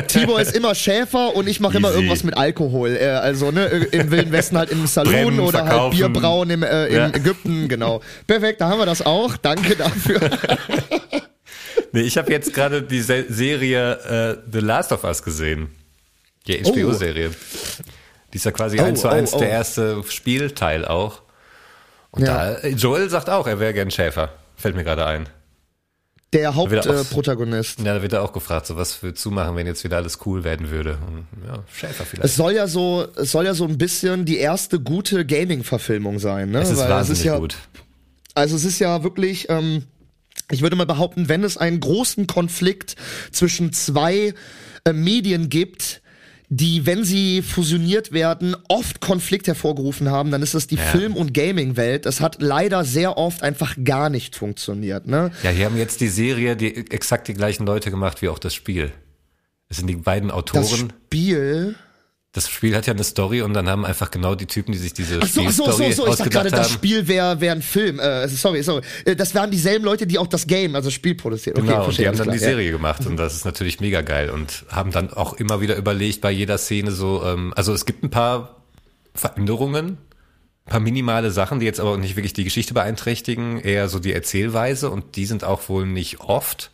Tibor ist immer Schäfer und ich mache immer irgendwas mit Alkohol. Äh, also, ne, im Wilden Westen halt im Saloon Brennen, oder halt verkaufen. Bier brauen im, äh, in Ja. Ägypten, genau. Perfekt, da haben wir das auch. Danke dafür. Nee, ich habe jetzt gerade die Se Serie äh, The Last of Us gesehen. Die Oh. HBO-Serie. Die ist ja quasi Oh, eins zu oh, eins oh. der erste Spielteil auch. Und Ja. da, Joel sagt auch, er wäre gern Schäfer. Fällt mir gerade ein. Der Hauptprotagonist. Ja, da wird er auch gefragt, so was würdest du machen, wenn jetzt wieder alles cool werden würde? Und, ja, Schäfer vielleicht. Es soll ja so, es soll ja so ein bisschen die erste gute Gaming-Verfilmung sein, ne? Es ist Weil wahnsinnig ja, gut. Also es ist ja wirklich, ähm, ich würde mal behaupten, wenn es einen großen Konflikt zwischen zwei äh, Medien gibt, die, wenn sie fusioniert werden, oft Konflikt hervorgerufen haben, dann ist es die Ja. Film- und Gaming-Welt. Das hat leider sehr oft einfach gar nicht funktioniert, ne? Ja, hier haben jetzt die Serie die exakt die gleichen Leute gemacht wie auch das Spiel. Es sind die beiden Das Autoren. Spiel. Das Spiel hat ja eine Story und dann haben einfach genau die Typen, die sich diese Ach so, ach so, so, Spielstory so. Ich dachte gerade, das. Spiel wäre wär ein Film. Äh, sorry, sorry. Äh, Das waren dieselben Leute, die auch das Game, also das Spiel produziert. Okay, Genau, und die haben dann die klar, ja. Serie gemacht und das ist natürlich mega geil und haben dann auch immer wieder überlegt bei jeder Szene so, ähm, also es gibt ein paar Veränderungen, ein paar minimale Sachen, die jetzt aber nicht wirklich die Geschichte beeinträchtigen, eher so die Erzählweise und die sind auch wohl nicht oft.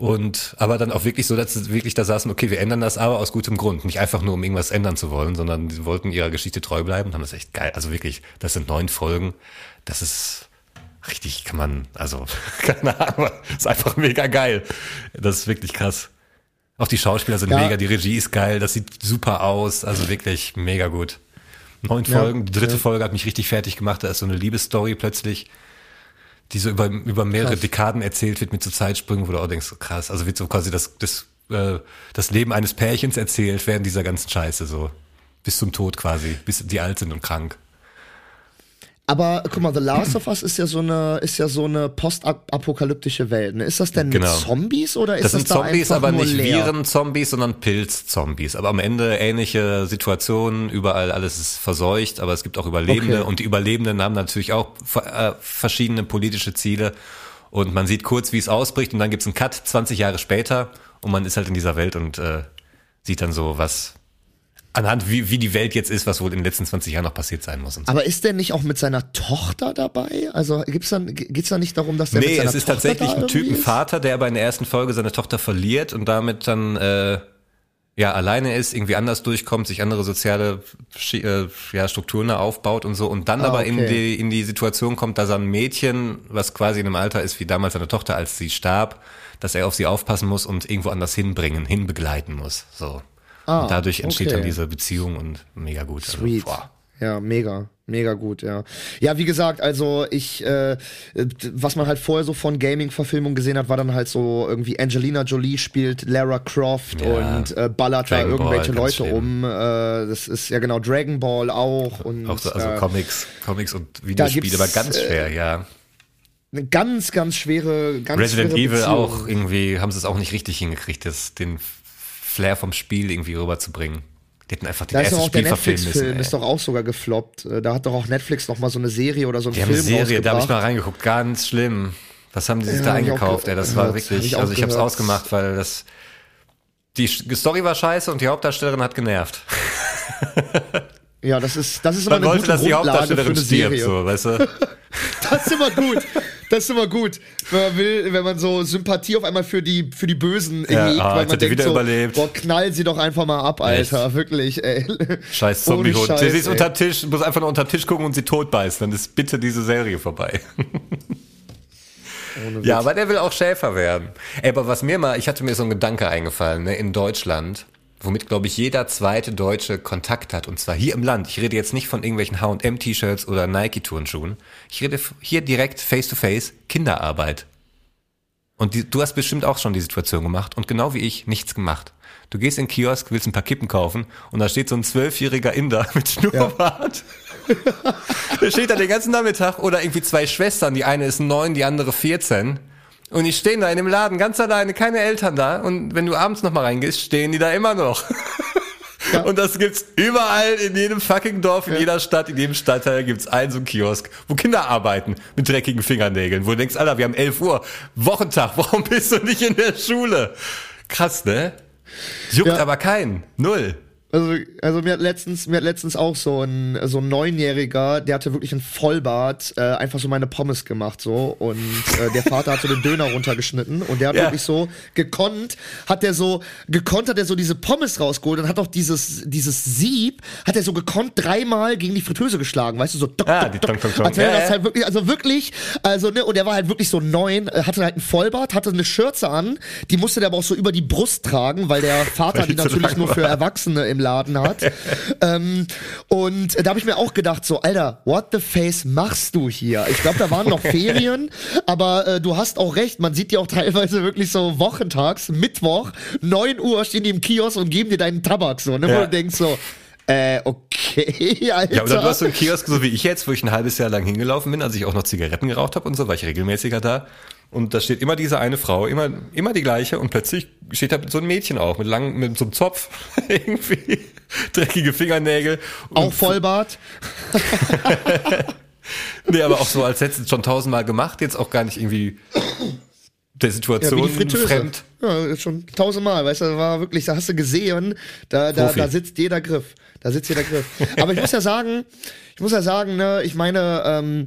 Und aber dann auch wirklich so, dass sie wirklich da saßen, okay, wir ändern das aber aus gutem Grund. Nicht einfach nur, um irgendwas ändern zu wollen, sondern sie wollten ihrer Geschichte treu bleiben und haben das echt geil. Also wirklich, das sind neun Folgen. Das ist richtig, kann man, also, keine Ahnung, ist einfach mega geil. Das ist wirklich krass. Auch die Schauspieler sind Ja. mega, die Regie ist geil, das sieht super aus, also wirklich mega gut. Neun Ja, Folgen, die dritte ja. Folge hat mich richtig fertig gemacht, da ist so eine Liebesstory plötzlich, die so über, über mehrere Krass. Dekaden erzählt wird mit so Zeitsprüngen, wo du auch denkst, so krass, also wird so quasi das, das, äh, das Leben eines Pärchens erzählt während dieser ganzen Scheiße, so. Bis zum Tod quasi, bis die alt sind und krank. Aber guck mal, The Last of Us ist ja so eine, ist ja so eine postapokalyptische Welt. Ne? Ist das denn Genau. mit Zombies oder ist Das das, sind da Zombies, einfach aber nur nicht? Viren-Zombies, sondern Pilz-Zombies. Aber am Ende ähnliche Situationen, überall alles ist verseucht, aber es gibt auch Überlebende Okay. und die Überlebenden haben natürlich auch äh, verschiedene politische Ziele. Und man sieht kurz, wie es ausbricht und dann gibt's einen Cut 20 Jahre später und man ist halt in dieser Welt und äh, sieht dann so, was anhand wie, wie die Welt jetzt ist, was wohl in den letzten 20 Jahren noch passiert sein muss. Und so. Aber ist der nicht auch mit seiner Tochter dabei? Also gibt's dann, geht's da nicht darum, dass der mit Nee, seiner es ist Tochter tatsächlich ein irgendwie ist? Typenvater, der aber in der ersten Folge seine Tochter verliert und damit dann äh, ja alleine ist, irgendwie anders durchkommt, sich andere soziale äh, ja, Strukturen aufbaut und so und dann Ah, aber in okay. die in die Situation kommt, dass er ein Mädchen, was quasi in einem Alter ist wie damals seine Tochter, als sie starb, dass er auf sie aufpassen muss und irgendwo anders hinbringen, hinbegleiten muss. So. Ah, und dadurch entsteht okay. dann diese Beziehung und mega gut. Also, Sweet. boah. Ja, mega, mega gut, ja. Ja, wie gesagt, also ich, äh, was man halt vorher so von Gaming-Verfilmungen gesehen hat, war dann halt so irgendwie Angelina Jolie spielt Lara Croft Ja. und äh, ballert da Dragon Ball, irgendwelche ganz Leute um. Äh, das ist ja genau Dragon Ball auch und Auch so, also äh, Comics, Comics und Videospiele, aber ganz äh, schwer, ja. eine ganz, ganz schwere, ganz Resident schwere Evil auch irgendwie, haben sie es auch nicht richtig hingekriegt, das, den Flair vom Spiel irgendwie rüberzubringen. Die hätten einfach den Da ist ersten auch der Spiel verfilmen Netflix-Film, müssen. ist ey. doch auch sogar gefloppt. Äh, Da hat doch auch Netflix noch mal so eine Serie oder so einen Die haben eine Film Serie, da habe ich mal reingeguckt, ganz schlimm. Was haben die sich Ja, da eingekauft? ge- Ey, das war wirklich, ich also ich habe es ausgemacht, weil das die Story war scheiße und die Hauptdarstellerin hat genervt. Ja, das ist, das ist immer Man eine wollte, gute dass die Grundlage für Hauptdarstellerin eine stirbt, Serie. so, weißt du? Das ist immer gut. Das ist immer gut. Wenn man will, wenn man so Sympathie auf einmal für die, für die Bösen Ja, hegt, ah, weil man denkt wieder so, überlebt. boah, knall sie doch einfach mal ab, Alter. Wirklich, ey. Scheiß Zombie-Hund. Scheiß, Sie ist ey. unter Tisch, muss einfach nur unter Tisch gucken und sie tot beißen, dann ist bitte diese Serie vorbei. Ohne Ja, aber der will auch Schäfer werden. Ey, aber was mir mal, ich hatte mir so ein Gedanke eingefallen, ne, in Deutschland, womit, glaube ich, jeder zweite Deutsche Kontakt hat, und zwar hier im Land. Ich rede jetzt nicht von irgendwelchen H&M-T-Shirts oder Nike-Turnschuhen. Ich rede hier direkt face-to-face Kinderarbeit. Und die, du hast bestimmt auch schon die Situation gemacht und genau wie ich nichts gemacht. Du gehst in den Kiosk, willst ein paar Kippen kaufen und da steht so ein zwölfjähriger Inder mit Schnurrbart. Der steht da den ganzen Nachmittag oder irgendwie zwei Schwestern, die eine ist neun, die andere 14. Und die stehen da in dem Laden ganz alleine, keine Eltern da. Und wenn du abends noch mal reingehst, stehen die da immer noch. Und das gibt's überall in jedem fucking Dorf, in jeder Stadt, in jedem Stadtteil gibt's einen so einen Kiosk, wo Kinder arbeiten mit dreckigen Fingernägeln, wo du denkst, Alter, wir haben 11 Uhr, Wochentag, warum bist du nicht in der Schule? Krass, ne? Juckt Ja. aber keinen. Null. Also, also mir hat letztens, mir hat letztens auch so ein so ein Neunjähriger, der hatte wirklich ein Vollbart, äh, einfach so meine Pommes gemacht so und äh, der Vater hat so den Döner runtergeschnitten und der hat Ja. wirklich so gekonnt, hat der so gekonnt, hat er so diese Pommes rausgeholt und hat auch dieses dieses Sieb, hat er so gekonnt dreimal gegen die Fritteuse geschlagen, weißt du so. Dock, Ah, Tonk, Tonk. Als wäre Ja, das halt wirklich, also wirklich, also ne und der war halt wirklich so neun, äh, hatte halt ein Vollbart, hatte eine Schürze an, die musste der aber auch so über die Brust tragen, weil der Vater die natürlich nur für. Erwachsene im Laden hat. ähm, und da habe ich mir auch gedacht, so, Alter, what the face machst du hier? Ich glaube, da waren noch Ferien, aber äh, du hast auch recht, man sieht die auch teilweise wirklich so wochentags, Mittwoch, 9 Uhr stehen die im Kiosk und geben dir deinen Tabak so, ne? Wo Ja. du denkst so, äh, okay, Alter. Ja, oder du hast so einen Kiosk, so wie ich jetzt, wo ich ein halbes Jahr lang hingelaufen bin, als ich auch noch Zigaretten geraucht habe und so, war ich regelmäßiger da. Und da steht immer diese eine Frau, immer, immer die gleiche und plötzlich steht da so ein Mädchen auch mit lang, mit so einem Zopf, irgendwie, dreckige Fingernägel. Auch Vollbart. Nee, aber auch so, als hättest du es schon tausendmal gemacht, jetzt auch gar nicht irgendwie der Ja, Situation wie die fremd. Ja, schon tausendmal, weißt du, war wirklich, da hast du gesehen, da, da, Profi. da sitzt jeder Griff. Da sitzt jeder Griff. Aber ich muss ja sagen, ich muss ja sagen, ne, ich meine, ähm,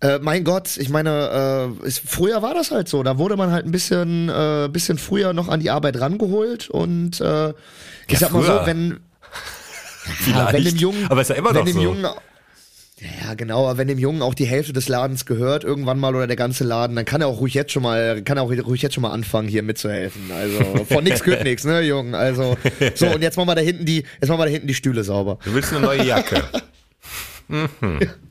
äh, mein Gott, ich meine, äh, ist, früher war das halt so. Da wurde man halt ein bisschen, äh, bisschen früher noch an die Arbeit rangeholt und äh, ich Ja, sag mal früher. so, wenn, Vielleicht. wenn dem Jungen, aber ist ja immer wenn noch dem so. Jungen, ja, genau, aber wenn dem Jungen auch die Hälfte des Ladens gehört, irgendwann mal oder der ganze Laden, dann kann er auch ruhig jetzt schon mal, kann er auch ruhig jetzt schon mal anfangen, hier mitzuhelfen. Also von nix gehört nix, ne, Jungen. Also so und jetzt machen wir da hinten die, jetzt machen wir da hinten die Stühle sauber. Du willst eine neue Jacke.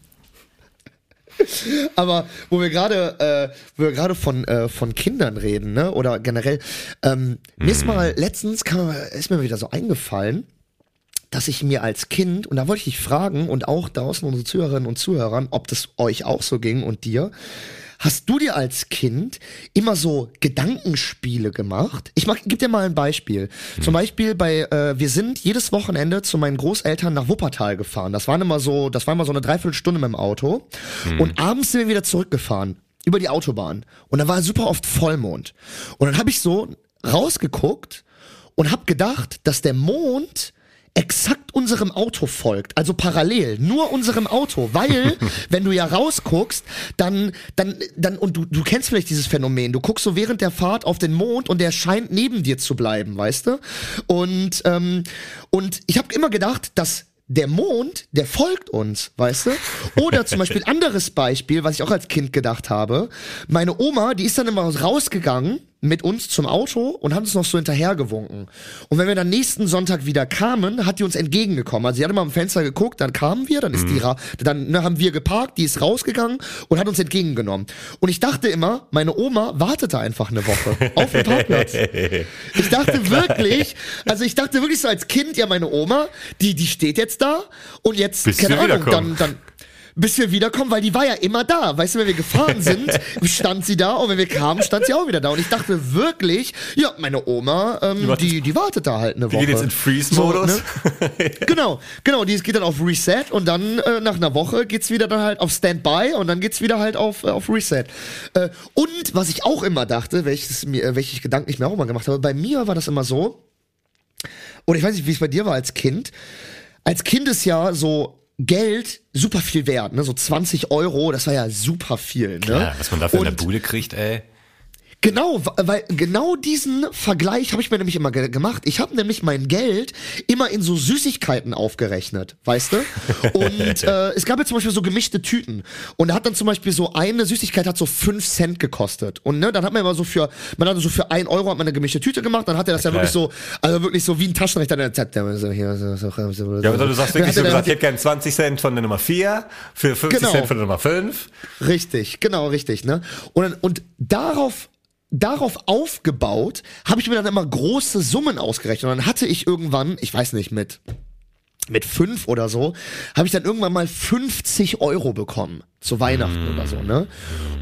Aber wo wir gerade, äh, wo wir gerade von äh, von Kindern reden, ne, oder generell, ähm, mir ist mal letztens kam, ist mir wieder so eingefallen. dass ich mir als Kind, und da wollte ich dich fragen und auch draußen unsere Zuhörerinnen und Zuhörern, ob das euch auch so ging und dir, hast du dir als Kind immer so Gedankenspiele gemacht? Ich mach, gib dir mal ein Beispiel. Zum Beispiel bei, äh, wir sind jedes Wochenende zu meinen Großeltern nach Wuppertal gefahren. Das waren immer so, das war immer so eine Dreiviertelstunde mit dem Auto. Und abends sind wir wieder zurückgefahren über die Autobahn. Und da war super oft Vollmond. Und dann habe ich so rausgeguckt und habe gedacht, dass der Mond exakt unserem Auto folgt, also parallel, nur unserem Auto, weil wenn du ja rausguckst, dann dann dann und du du kennst vielleicht dieses Phänomen, du guckst so während der Fahrt auf den Mond und der scheint neben dir zu bleiben, weißt du? Und ähm, und ich habe immer gedacht, dass der Mond, der folgt uns, weißt du? Oder zum Beispiel anderes Beispiel, was ich auch als Kind gedacht habe. Meine Oma, die ist dann immer rausgegangen mit uns zum Auto und hat uns noch so hinterhergewunken. Und wenn wir dann nächsten Sonntag wieder kamen, hat die uns entgegengekommen. Also sie hat immer am Fenster geguckt, dann kamen wir, dann ist die ra dann ne, haben wir geparkt, die ist rausgegangen und hat uns entgegengenommen. Und ich dachte immer, meine Oma wartete einfach eine Woche auf dem Parkplatz. Ich dachte wirklich, also ich dachte wirklich so als Kind, ja, meine Oma, die, die steht jetzt da und jetzt, Bis keine Ahnung, dann, dann, bis wir wiederkommen, weil die war ja immer da. Weißt du, wenn wir gefahren sind, stand sie da und wenn wir kamen, stand sie auch wieder da. Und ich dachte wirklich, ja, meine Oma, ähm, die, die wartet da halt eine Woche. Die geht jetzt in Freeze-Modus. So, ne? genau, genau, die geht dann auf Reset und dann äh, nach einer Woche geht's wieder dann halt auf Standby und dann geht's wieder halt auf, äh, auf Reset. Äh, und was ich auch immer dachte, welches mir, äh, welche Gedanken ich mir auch immer gemacht habe, bei mir war das immer so, oder ich weiß nicht, wie es bei dir war als Kind. Als Kind ist ja so Geld super viel wert, ne? So 20 Euro, das war ja super viel, ne? Ja, was man dafür in Und- der Bude kriegt, ey. Genau, weil genau diesen Vergleich habe ich mir nämlich immer ge gemacht. Ich habe nämlich mein Geld immer in so Süßigkeiten aufgerechnet, weißt du? Und äh, es gab ja zum Beispiel so gemischte Tüten. Und da hat dann zum Beispiel so eine Süßigkeit hat so fünf Cent gekostet. Und ne, dann hat man immer so für, man hatte so für ein Euro hat man eine gemischte Tüte gemacht, dann hat er das ja, klar. wirklich so, also wirklich so wie ein Taschenrechner. Hat er so, so, so, Ja, aber du sagst wirklich so hat gesagt, ich hätte gern 20 Cent von der Nummer 4, für 50 Genau. Cent von der Nummer 5. Richtig, genau, richtig, ne? Und, und darauf darauf aufgebaut, habe ich mir dann immer große Summen ausgerechnet. Und dann hatte ich irgendwann, ich weiß nicht, mit mit fünf oder so, habe ich dann irgendwann mal 50 Euro bekommen zu Weihnachten oder so, ne?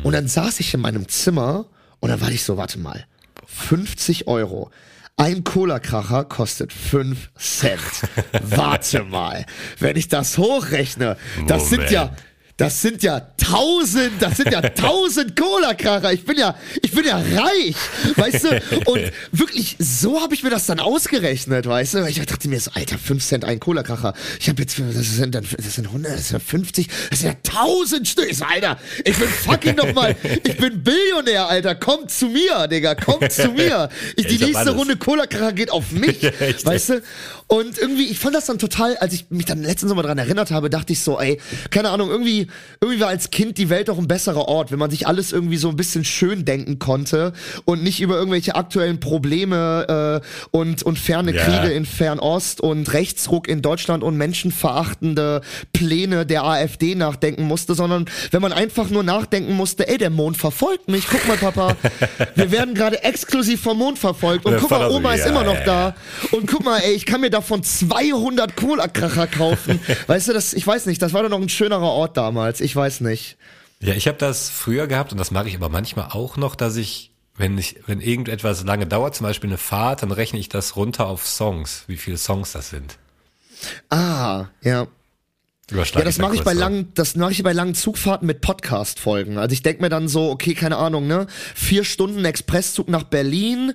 Und dann saß ich in meinem Zimmer und dann war ich so, warte mal, 50 Euro. Ein Cola-Kracher kostet 5 Cent. Warte mal, wenn ich das hochrechne, das sind ja, Moment. Das sind ja tausend, das sind ja tausend Cola-Kracher. Ich bin ja, ich bin ja reich, weißt du? Und wirklich, so habe ich mir das dann ausgerechnet, weißt du? Ich dachte mir so, Alter, 5 Cent ein Cola-Kracher. Ich habe jetzt, das sind dann, das sind 100, das sind 50, das sind ja tausend Stück. Ich so, Alter, ich bin fucking nochmal, ich bin Billionär, Alter. Kommt zu mir, Digga, kommt zu mir. Ich, die ich nächste. Runde Cola-Kracher geht auf mich, weißt du? Und irgendwie, ich fand das dann total, als ich mich dann letzten Sommer dran erinnert habe, dachte ich so, ey, keine Ahnung, irgendwie, irgendwie war als Kind die Welt doch ein besserer Ort, wenn man sich alles irgendwie so ein bisschen schön denken konnte und nicht über irgendwelche aktuellen Probleme äh, und, und ferne Ja. Kriege in Fernost und Rechtsruck in Deutschland und menschenverachtende Pläne der AfD nachdenken musste, sondern wenn man einfach nur nachdenken musste, ey, der Mond verfolgt mich, guck mal, Papa, wir werden gerade exklusiv vom Mond verfolgt. Und guck mal, Oma ist immer noch da. und guck mal, ey, ich kann mir davon 200 Cola-Kracher kaufen. weißt du, das, ich weiß nicht, das war doch noch ein schönerer Ort damals, ich weiß nicht. Ja, ich habe das früher gehabt und das mache ich aber manchmal auch noch, dass ich, wenn ich, wenn irgendetwas lange dauert, zum Beispiel eine Fahrt, dann rechne ich das runter auf Songs, wie viele Songs das sind. Ah, ja. Ja, das mache ich bei langen, das mache ich bei langen Zugfahrten mit Podcast-Folgen. Also ich denk mir dann so, okay, keine Ahnung, ne, vier Stunden Expresszug nach Berlin.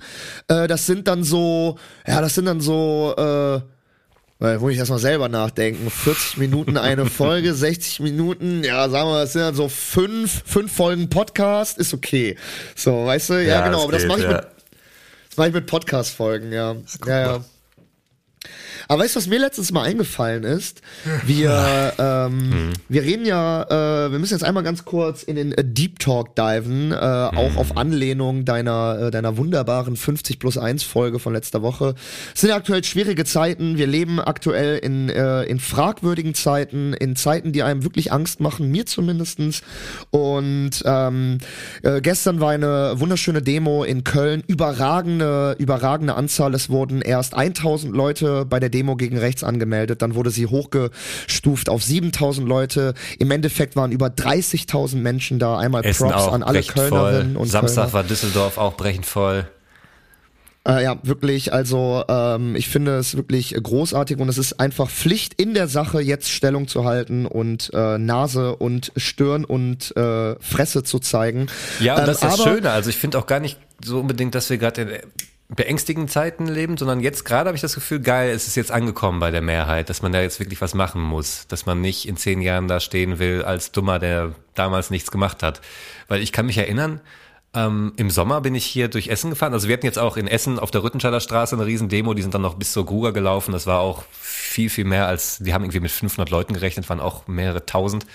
Äh, das sind dann so, ja, das sind dann so, äh, weil, muss ich erstmal selber nachdenken. 40 Minuten eine Folge, 60 Minuten, ja, sagen wir, das sind dann so fünf, fünf Folgen Podcast, ist okay. So, weißt du, ja, Ja, genau, das aber das geht, mache ich ja. mit, das mache ich mit Podcast-Folgen, ja. Ja, ja. Aber weißt du, was mir letztens mal eingefallen ist? Wir, ähm, wir reden ja, äh, wir müssen jetzt einmal ganz kurz in den äh, Deep Talk diven, äh, auch auf Anlehnung deiner, äh, deiner wunderbaren 50 plus 1 Folge von letzter Woche. Es sind aktuell schwierige Zeiten. Wir leben aktuell in, äh, in fragwürdigen Zeiten, in Zeiten, die einem wirklich Angst machen, mir zumindestens. Und ähm, äh, gestern war eine wunderschöne Demo in Köln, überragende, überragende Anzahl. Es wurden erst 1000 Leute bei der Demo gegen rechts angemeldet, dann wurde sie hochgestuft auf 7000 Leute. Im Endeffekt waren über 30.000 Menschen da. Einmal Essen Props an alle Kölnerinnen voll. und Samstag Kölner. war Düsseldorf auch brechend voll. Äh, ja, wirklich. Also ähm, ich finde es wirklich großartig und es ist einfach Pflicht in der Sache, jetzt Stellung zu halten und äh, Nase und Stirn und äh, Fresse zu zeigen. Ja, und Ähm, das ist das aber- Schöne. Also ich finde auch gar nicht so unbedingt, dass wir gerade in beängstigenden Zeiten leben, sondern jetzt gerade habe ich das Gefühl, geil, es ist jetzt angekommen bei der Mehrheit, dass man da jetzt wirklich was machen muss, dass man nicht in zehn Jahren da stehen will als Dummer, der damals nichts gemacht hat. Weil ich kann mich erinnern, ähm, im Sommer bin ich hier durch Essen gefahren. Also wir hatten jetzt auch in Essen auf der Rüttenscheider Straße eine riesen Demo, die sind dann noch bis zur Gruger gelaufen. Das war auch viel, viel mehr als, die haben irgendwie mit 500 Leuten gerechnet, waren auch mehrere tausend.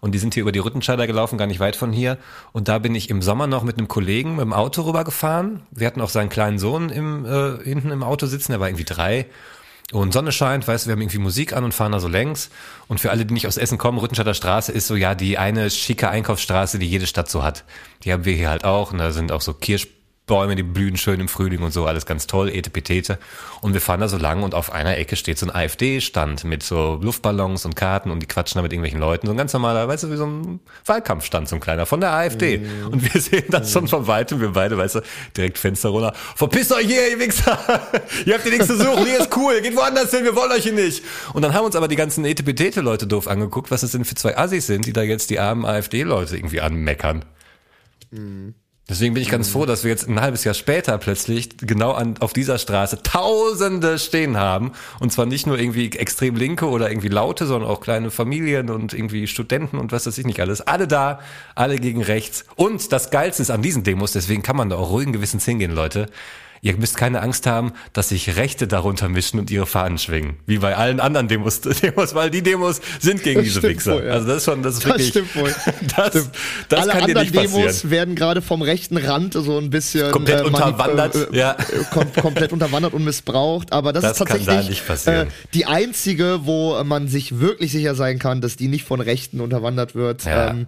Und die sind hier über die Rüttenscheider gelaufen, gar nicht weit von hier. Und da bin ich im Sommer noch mit einem Kollegen mit dem Auto rübergefahren. Wir hatten auch seinen kleinen Sohn im, äh, hinten im Auto sitzen, der war irgendwie drei. Und Sonne scheint, weißt du, wir haben irgendwie Musik an und fahren da so längs. Und für alle, die nicht aus Essen kommen, Rüttenscheider Straße ist so ja die eine schicke Einkaufsstraße, die jede Stadt so hat. Die haben wir hier halt auch. Und da sind auch so Kirschbäume, die blühen schön im Frühling und so, alles ganz toll, etepetete. Und wir fahren da so lang und auf einer Ecke steht so ein AfD-Stand mit so Luftballons und Karten und die quatschen da mit irgendwelchen Leuten. So ein ganz normaler, weißt du, wie so ein Wahlkampfstand, so ein kleiner von der AfD. Und wir sehen das schon von weitem, wir beide, weißt du, direkt Fenster runter. Verpisst euch hier, ihr Wichser! ihr habt hier nichts zu suchen, hier ist cool, geht woanders hin, wir wollen euch hier nicht. Und dann haben uns aber die ganzen Etepetete-Leute doof angeguckt, was das denn für zwei Assis sind, die da jetzt die armen AfD-Leute irgendwie anmeckern. Deswegen bin ich ganz froh, dass wir jetzt ein halbes Jahr später plötzlich genau an, auf dieser Straße Tausende stehen haben. Und zwar nicht nur irgendwie extrem Linke oder irgendwie Laute, sondern auch kleine Familien und irgendwie Studenten und was weiß ich nicht alles. Alle da, alle gegen rechts. Und das Geilste ist an diesen Demos, deswegen kann man da auch ruhigen Gewissens hingehen, Leute. Ihr müsst keine Angst haben, dass sich Rechte darunter mischen und ihre Fahnen schwingen. Wie bei allen anderen Demos, Demos weil die Demos sind gegen Das diese Wichser. wohl, ja. Also das ist schon, das ist Das wirklich, stimmt wohl. das, Stimmt. das Alle kann dir anderen nicht passieren. Demos werden gerade vom rechten Rand so ein bisschen Komplett manip- unterwandert, ja. kom komplett unterwandert und missbraucht. Aber das, Das ist kann tatsächlich da nicht passieren. Äh, die einzige, wo man sich wirklich sicher sein kann, dass die nicht von Rechten unterwandert wird. Ja. Ähm,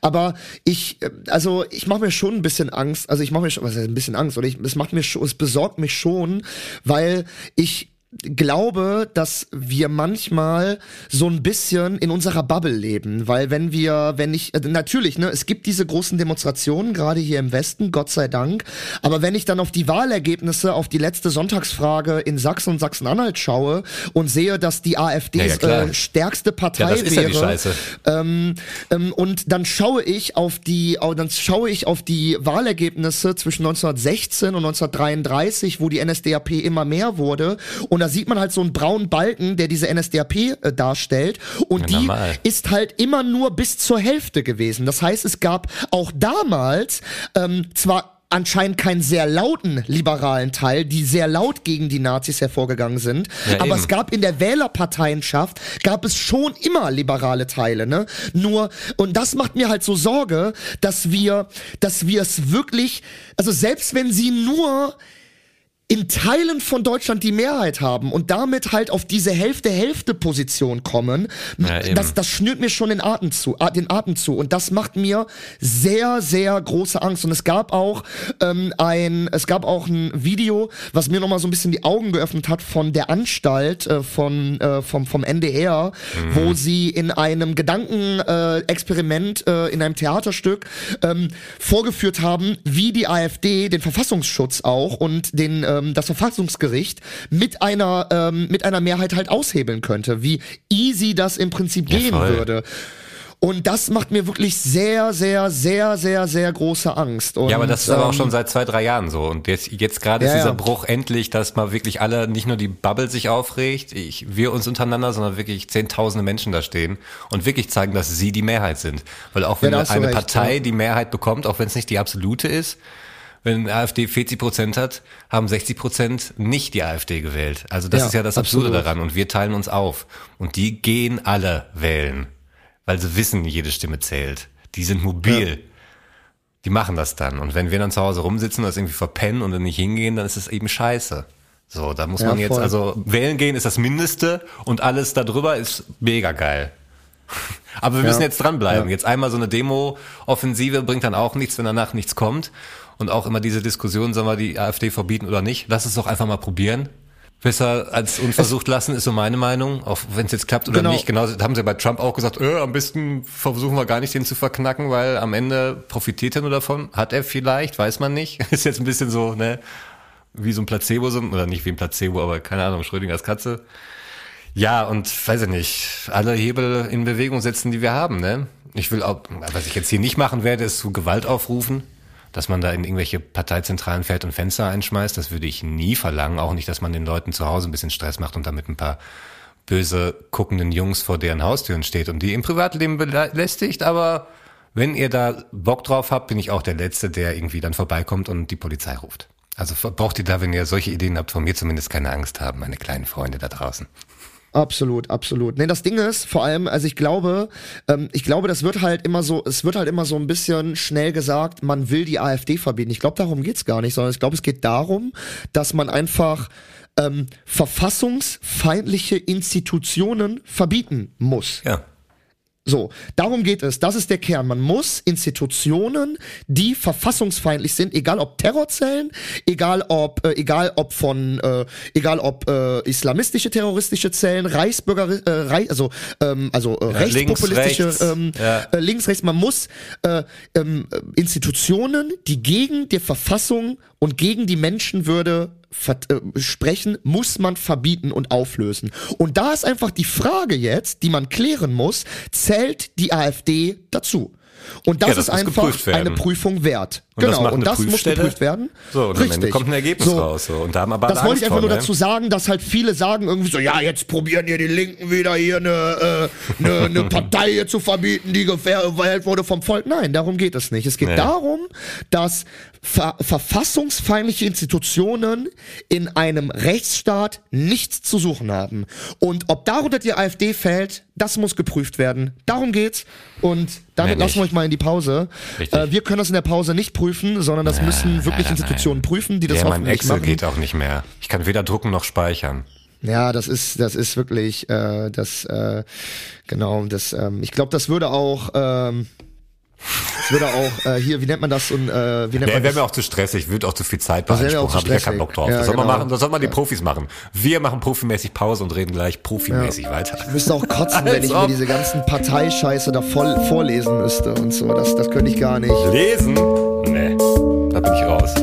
aber ich, äh, also ich mache mir schon ein bisschen Angst. Also ich mache mir schon, was heißt ein bisschen Angst? Oder ich, es macht mir schon, es besorgt mich schon, weil ich glaube, dass wir manchmal so ein bisschen in unserer Bubble leben, weil wenn wir, wenn ich, äh, natürlich, ne, es gibt diese großen Demonstrationen, gerade hier im Westen, Gott sei Dank, aber wenn ich dann auf die Wahlergebnisse, auf die letzte Sonntagsfrage in Sachsen und Sachsen-Anhalt schaue und sehe, dass die AfD Ja, ja, äh, stärkste Partei Ja, wäre, ähm, ähm, und dann schaue ich auf die, dann schaue ich auf die Wahlergebnisse zwischen 1916 und 1933, wo die NSDAP immer mehr wurde. Und da sieht man halt so einen braunen Balken, der diese NSDAP äh, darstellt. Und Ja, die normal. ist halt immer nur bis zur Hälfte gewesen. Das heißt, es gab auch damals ähm, zwar anscheinend keinen sehr lauten liberalen Teil, die sehr laut gegen die Nazis hervorgegangen sind, Ja, aber eben. es gab in der Wählerparteienschaft gab es schon immer liberale Teile, ne? Nur und das macht mir halt so Sorge, dass wir, dass wir es wirklich, also selbst wenn sie nur in Teilen von Deutschland die Mehrheit haben und damit halt auf diese Hälfte-Hälfte-Position kommen, Ja, das, das schnürt mir schon den Atem zu, ah, den Atem zu. Und das macht mir sehr, sehr große Angst. Und es gab auch ähm, ein, es gab auch ein Video, was mir nochmal so ein bisschen die Augen geöffnet hat von der Anstalt äh, von, äh, vom, vom NDR, Mhm. wo sie in einem Gedankenexperiment, äh, äh, in einem Theaterstück ähm, vorgeführt haben, wie die AfD den Verfassungsschutz auch und den ähm, das Verfassungsgericht mit einer ähm, mit einer Mehrheit halt aushebeln könnte, wie easy das im Prinzip Ja, gehen voll. würde. Und das macht mir wirklich sehr, sehr, sehr, sehr, sehr große Angst. Und, Ja, aber das ist aber auch ähm, schon seit zwei, drei Jahren so. Und jetzt, jetzt gerade ist Ja, dieser ja. Bruch endlich, dass mal wirklich alle, nicht nur die Bubble sich aufregt, ich, wir uns untereinander, sondern wirklich zehntausende Menschen da stehen und wirklich zeigen, dass sie die Mehrheit sind. Weil auch wenn Ja, eine recht, Partei die Mehrheit bekommt, auch wenn es nicht die absolute ist, wenn AfD 40 Prozent hat, haben 60 Prozent nicht die AfD gewählt. Also das Ja, ist ja das Absurde absolut. daran. Und wir teilen uns auf. Und die gehen alle wählen. Weil sie wissen, jede Stimme zählt. Die sind mobil. Die machen das dann. Und wenn wir dann zu Hause rumsitzen, das irgendwie verpennen und dann nicht hingehen, dann ist es eben scheiße. So, da muss Ja, man jetzt, voll. also wählen gehen ist das Mindeste und alles darüber ist mega geil. Aber wir Ja. müssen jetzt dranbleiben. Ja. Jetzt einmal so eine Demo-Offensive bringt dann auch nichts, wenn danach nichts kommt. Und auch immer diese Diskussion, sollen wir die AfD verbieten oder nicht? Lass es doch einfach mal probieren. Besser als unversucht lassen, ist so meine Meinung. Auch wenn es jetzt klappt oder Genau. nicht. Genauso haben sie bei Trump auch gesagt, äh, am besten versuchen wir gar nicht den zu verknacken, weil am Ende profitiert er nur davon. Hat er vielleicht, weiß man nicht. Ist jetzt ein bisschen so, ne, wie so ein Placebo, oder nicht wie ein Placebo, aber keine Ahnung, Schrödingers Katze. Ja, und weiß ich nicht, alle Hebel in Bewegung setzen, die wir haben, ne? Ich will auch, was ich jetzt hier nicht machen werde, ist zu Gewalt aufrufen, dass man da in irgendwelche Parteizentralen fährt und Fenster einschmeißt. Das würde ich nie verlangen. Auch nicht, dass man den Leuten zu Hause ein bisschen Stress macht und damit ein paar böse guckenden Jungs vor deren Haustüren steht und die im Privatleben belästigt. Aber wenn ihr da Bock drauf habt, bin ich auch der Letzte, der irgendwie dann vorbeikommt und die Polizei ruft. Also braucht ihr da, wenn ihr solche Ideen habt, von mir zumindest keine Angst haben, meine kleinen Freunde da draußen. Absolut, absolut. Nee, das Ding ist, vor allem, also ich glaube, ähm, ich glaube, das wird halt immer so, es wird halt immer so ein bisschen schnell gesagt, man will die AfD verbieten. Ich glaube, darum geht's gar nicht, sondern ich glaube, es geht darum, dass man einfach ähm, verfassungsfeindliche Institutionen verbieten muss. Ja. So, darum geht es. Das ist der Kern. Man muss Institutionen, die verfassungsfeindlich sind, egal ob Terrorzellen, egal ob, äh, egal ob von, äh, egal ob äh, islamistische terroristische Zellen, Reichsbürger, äh, Reich, also ähm, also äh, rechtspopulistische, links, rechts. ähm, Ja. äh, links, rechts. Man muss äh, ähm, äh, Institutionen, die gegen die Verfassung und gegen die Menschenwürde äh, sprechen, muss man verbieten und auflösen. Und da ist einfach die Frage jetzt, die man klären muss, zählt die AfD dazu? Und das Ja, das ist einfach eine Prüfung wert. Und das genau, macht und das muss Prüfstelle. geprüft werden. So, und am Ende kommt ein Ergebnis So. raus. So. Und da haben aber Das wollte ich einfach nur vor, ne? dazu sagen, dass halt viele sagen irgendwie so, ja, jetzt probieren hier die Linken wieder hier eine, äh, eine, eine Partei hier zu verbieten, die gewählt wurde vom Volk. Nein, darum geht es nicht. Es geht Nee. darum, dass ver verfassungsfeindliche Institutionen in einem Rechtsstaat nichts zu suchen haben. Und ob darunter die AfD fällt, das muss geprüft werden. Darum geht's. Und damit Mehr lassen wir euch mal in die Pause. Richtig. Äh, wir können das in der Pause nicht prüfen, sondern das müssen wirklich nein, Institutionen nein. prüfen, die das ja, mein hoffentlich Excel machen. geht auch nicht mehr. Ich kann weder drucken noch speichern. Ja, das ist, das ist wirklich, äh, das, äh, genau, das, ähm, ich glaube, das würde auch, ähm, Es würde auch, äh, hier, wie nennt man das? Und, äh, wie nennt Wäre man wär das? mir auch zu stressig, würde auch zu viel Zeit Das wäre beanspruchen, habe ich ja keinen. Bock drauf. Ja, das soll man genau. machen, das soll man die Profis machen. Wir machen profimäßig Pause und reden gleich profimäßig weiter. Ich müsste auch kotzen, wenn ich mir diese ganzen Parteischeiße da voll vorlesen müsste und so. Das, das könnte ich gar nicht. Lesen? Da bin ich raus.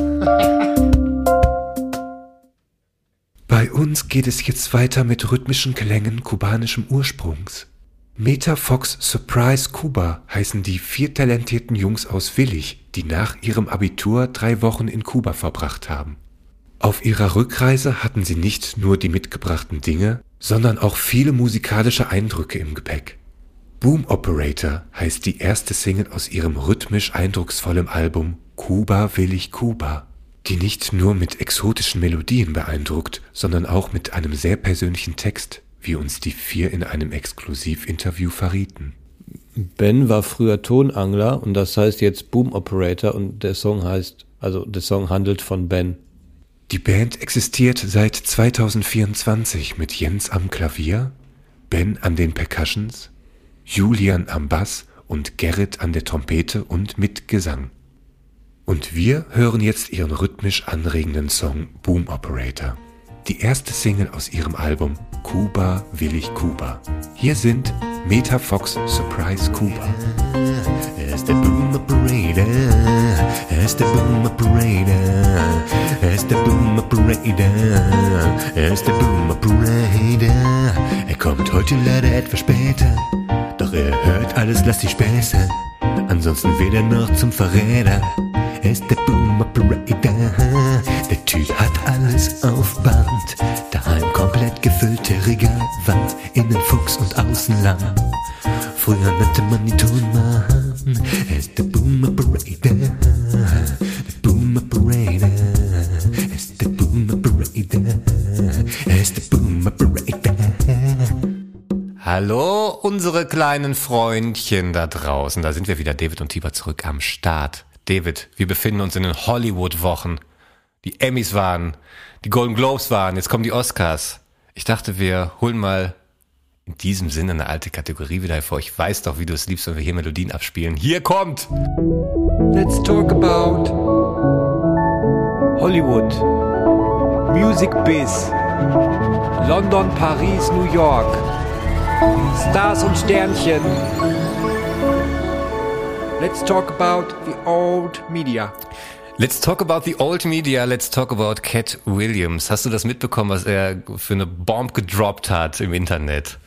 Bei uns geht es jetzt weiter mit rhythmischen Klängen kubanischem Ursprungs. Meta Fox Surprise Kuba heißen die vier talentierten Jungs aus Willig, die nach ihrem Abitur drei Wochen in Kuba verbracht haben. Auf ihrer Rückreise hatten sie nicht nur die mitgebrachten Dinge, sondern auch viele musikalische Eindrücke im Gepäck. Boom Operator heißt die erste Single aus ihrem rhythmisch eindrucksvollen Album Kuba will ich Kuba, die nicht nur mit exotischen Melodien beeindruckt, sondern auch mit einem sehr persönlichen Text, wie uns die vier in einem Exklusivinterview verrieten. Ben war früher Tonangler und das heißt jetzt Boom Operator und der Song heißt, also der Song handelt von Ben. Die Band existiert seit 2024 mit Jens am Klavier, Ben an den Percussions, Julian am Bass und Gerrit an der Trompete und mit Gesang. Und wir hören jetzt ihren rhythmisch anregenden Song Boom Operator, die erste Single aus ihrem Album Kuba will ich Kuba. Hier sind Meta Fox Surprise Kuba. Er ist der Boom Operator. Er ist der Boom Operator. Er ist der Boom Operator. Er ist der Boom Operator. Er kommt heute leider etwas später. Doch er hört alles, lass die Späße. Ansonsten wird er noch zum Verräter. Er ist der Boom Operator. Der Typ hat alles auf Band. Daheim komplett gefüllte Regalwand. Innen Fuchs und außen lang. Früher nannte man die Tonmann. Er ist der Boom Operator. Der Boom Operator. Er ist der Boom Operator. Er ist der Boom Operator. Hallo, unsere kleinen Freundchen da draußen. Da sind wir wieder, David und Tiber, zurück am Start. David, wir befinden uns in den Hollywood-Wochen. Die Emmys waren, die Golden Globes waren, jetzt kommen die Oscars. Ich dachte, wir holen mal in diesem Sinne eine alte Kategorie wieder hervor. Ich weiß doch, wie du es liebst, wenn wir hier Melodien abspielen. Hier kommt! Let's talk about Hollywood, Music Biz, London, Paris, New York, Stars und Sternchen. Let's talk about the old media. Let's talk about the old media. Let's talk about Cat Williams. Hast du das mitbekommen, was er für eine Bomb gedroppt hat im Internet?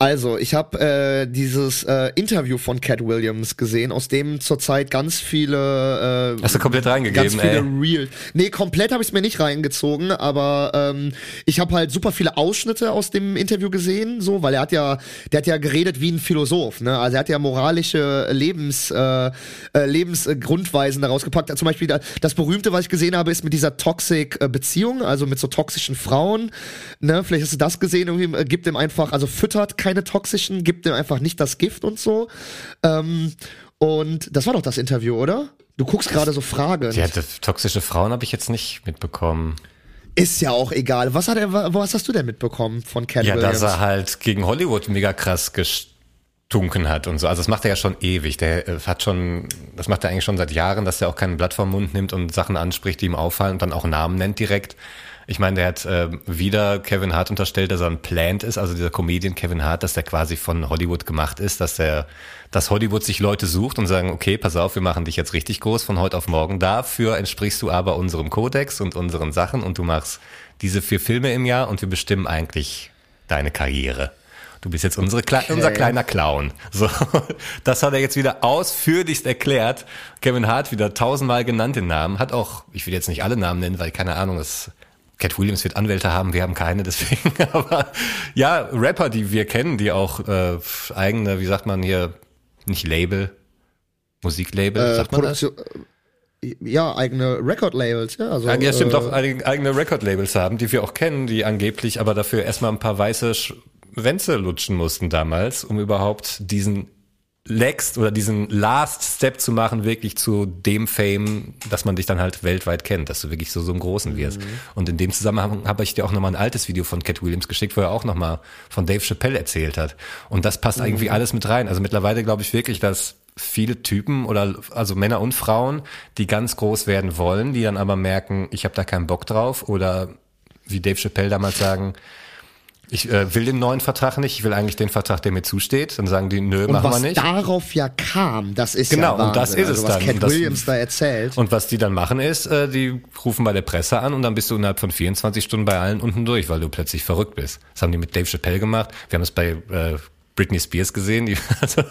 Also, ich habe äh, dieses äh, Interview von Cat Williams gesehen, aus dem zurzeit ganz viele äh, Hast du komplett reingegeben, ganz viele ey? Real. Nee, komplett habe ich es mir nicht reingezogen, aber ähm, ich habe halt super viele Ausschnitte aus dem Interview gesehen, so, weil er hat ja, der hat ja geredet wie ein Philosoph, ne? Also er hat ja moralische Lebens äh, äh, Lebensgrundweisen daraus gepackt. Zum Beispiel da, das berühmte, was ich gesehen habe, ist mit dieser toxic äh, Beziehung, also mit so toxischen Frauen. Ne? Vielleicht hast du das gesehen, irgendwie äh, gibt ihm einfach, also füttert keine toxischen, gibt ihm einfach nicht das Gift und so. Ähm, und das war doch das Interview, oder? Du guckst gerade so Fragen. Ja, toxische Frauen habe ich jetzt nicht mitbekommen. Ist ja auch egal. Was hat er, was hast du denn mitbekommen von Cat Ja, Williams? dass er halt gegen Hollywood mega krass gestunken hat und so. Also das macht er ja schon ewig. Der äh, hat schon, das macht er eigentlich schon seit Jahren, dass er auch kein Blatt vom Mund nimmt und Sachen anspricht, die ihm auffallen und dann auch Namen nennt direkt. Ich meine, der hat äh, wieder Kevin Hart unterstellt, dass er ein Plant ist, also dieser Comedian Kevin Hart, dass der quasi von Hollywood gemacht ist, dass der, dass Hollywood sich Leute sucht und sagen, okay, pass auf, wir machen dich jetzt richtig groß von heute auf morgen. Dafür entsprichst du aber unserem Kodex und unseren Sachen und du machst diese vier Filme im Jahr und wir bestimmen eigentlich deine Karriere. Du bist jetzt unsere Kle unser kleiner Clown. So, das hat er jetzt wieder ausführlichst erklärt. Kevin Hart wieder tausendmal genannt den Namen, hat auch, ich will jetzt nicht alle Namen nennen, weil keine Ahnung, es Cat Williams wird Anwälte haben, wir haben keine, deswegen. Aber ja, Rapper, die wir kennen, die auch äh, eigene, wie sagt man hier, nicht Label, Musiklabel, äh, sagt man das? Produktion, äh, ja, eigene Record-Labels, ja. Also, Ja, stimmt, äh, auch eig- eigene Record-Labels haben, die wir auch kennen, die angeblich aber dafür erstmal ein paar weiße Schwänze lutschen mussten damals, um überhaupt diesen Next oder diesen Last Step zu machen, wirklich zu dem Fame, dass man dich dann halt weltweit kennt, dass du wirklich so so im Großen wirst. Und in dem Zusammenhang habe ich dir auch nochmal ein altes Video von Cat Williams geschickt, wo er auch nochmal von Dave Chappelle erzählt hat. Und das passt irgendwie alles mit rein. Also mittlerweile glaube ich wirklich, dass viele Typen oder also Männer und Frauen, die ganz groß werden wollen, die dann aber merken, ich habe da keinen Bock drauf oder wie Dave Chappelle damals sagen, ich äh, will den neuen Vertrag nicht, ich will eigentlich den Vertrag, der mir zusteht. Dann sagen die, nö, Und machen wir was nicht. darauf ja kam, das ist Genau, ja und das ist es also, was dann. Cat das- Williams da erzählt. Und was die dann machen ist, äh, die rufen bei der Presse an und dann bist du innerhalb von 24 Stunden bei allen unten durch, weil du plötzlich verrückt bist. Das haben die mit Dave Chappelle gemacht. Wir haben es bei äh, Britney Spears gesehen. Die, also,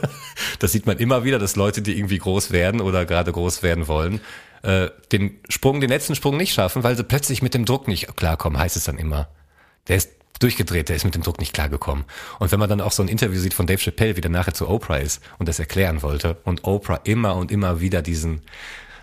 das sieht man immer wieder, dass Leute, die irgendwie groß werden oder gerade groß werden wollen, äh, den Sprung, den letzten Sprung nicht schaffen, weil sie plötzlich mit dem Druck nicht klarkommen, heißt es dann immer. Der ist durchgedreht, der ist mit dem Druck nicht klargekommen. Und wenn man dann auch so ein Interview sieht von Dave Chappelle, wie der nachher zu Oprah ist und das erklären wollte und Oprah immer und immer wieder diesen,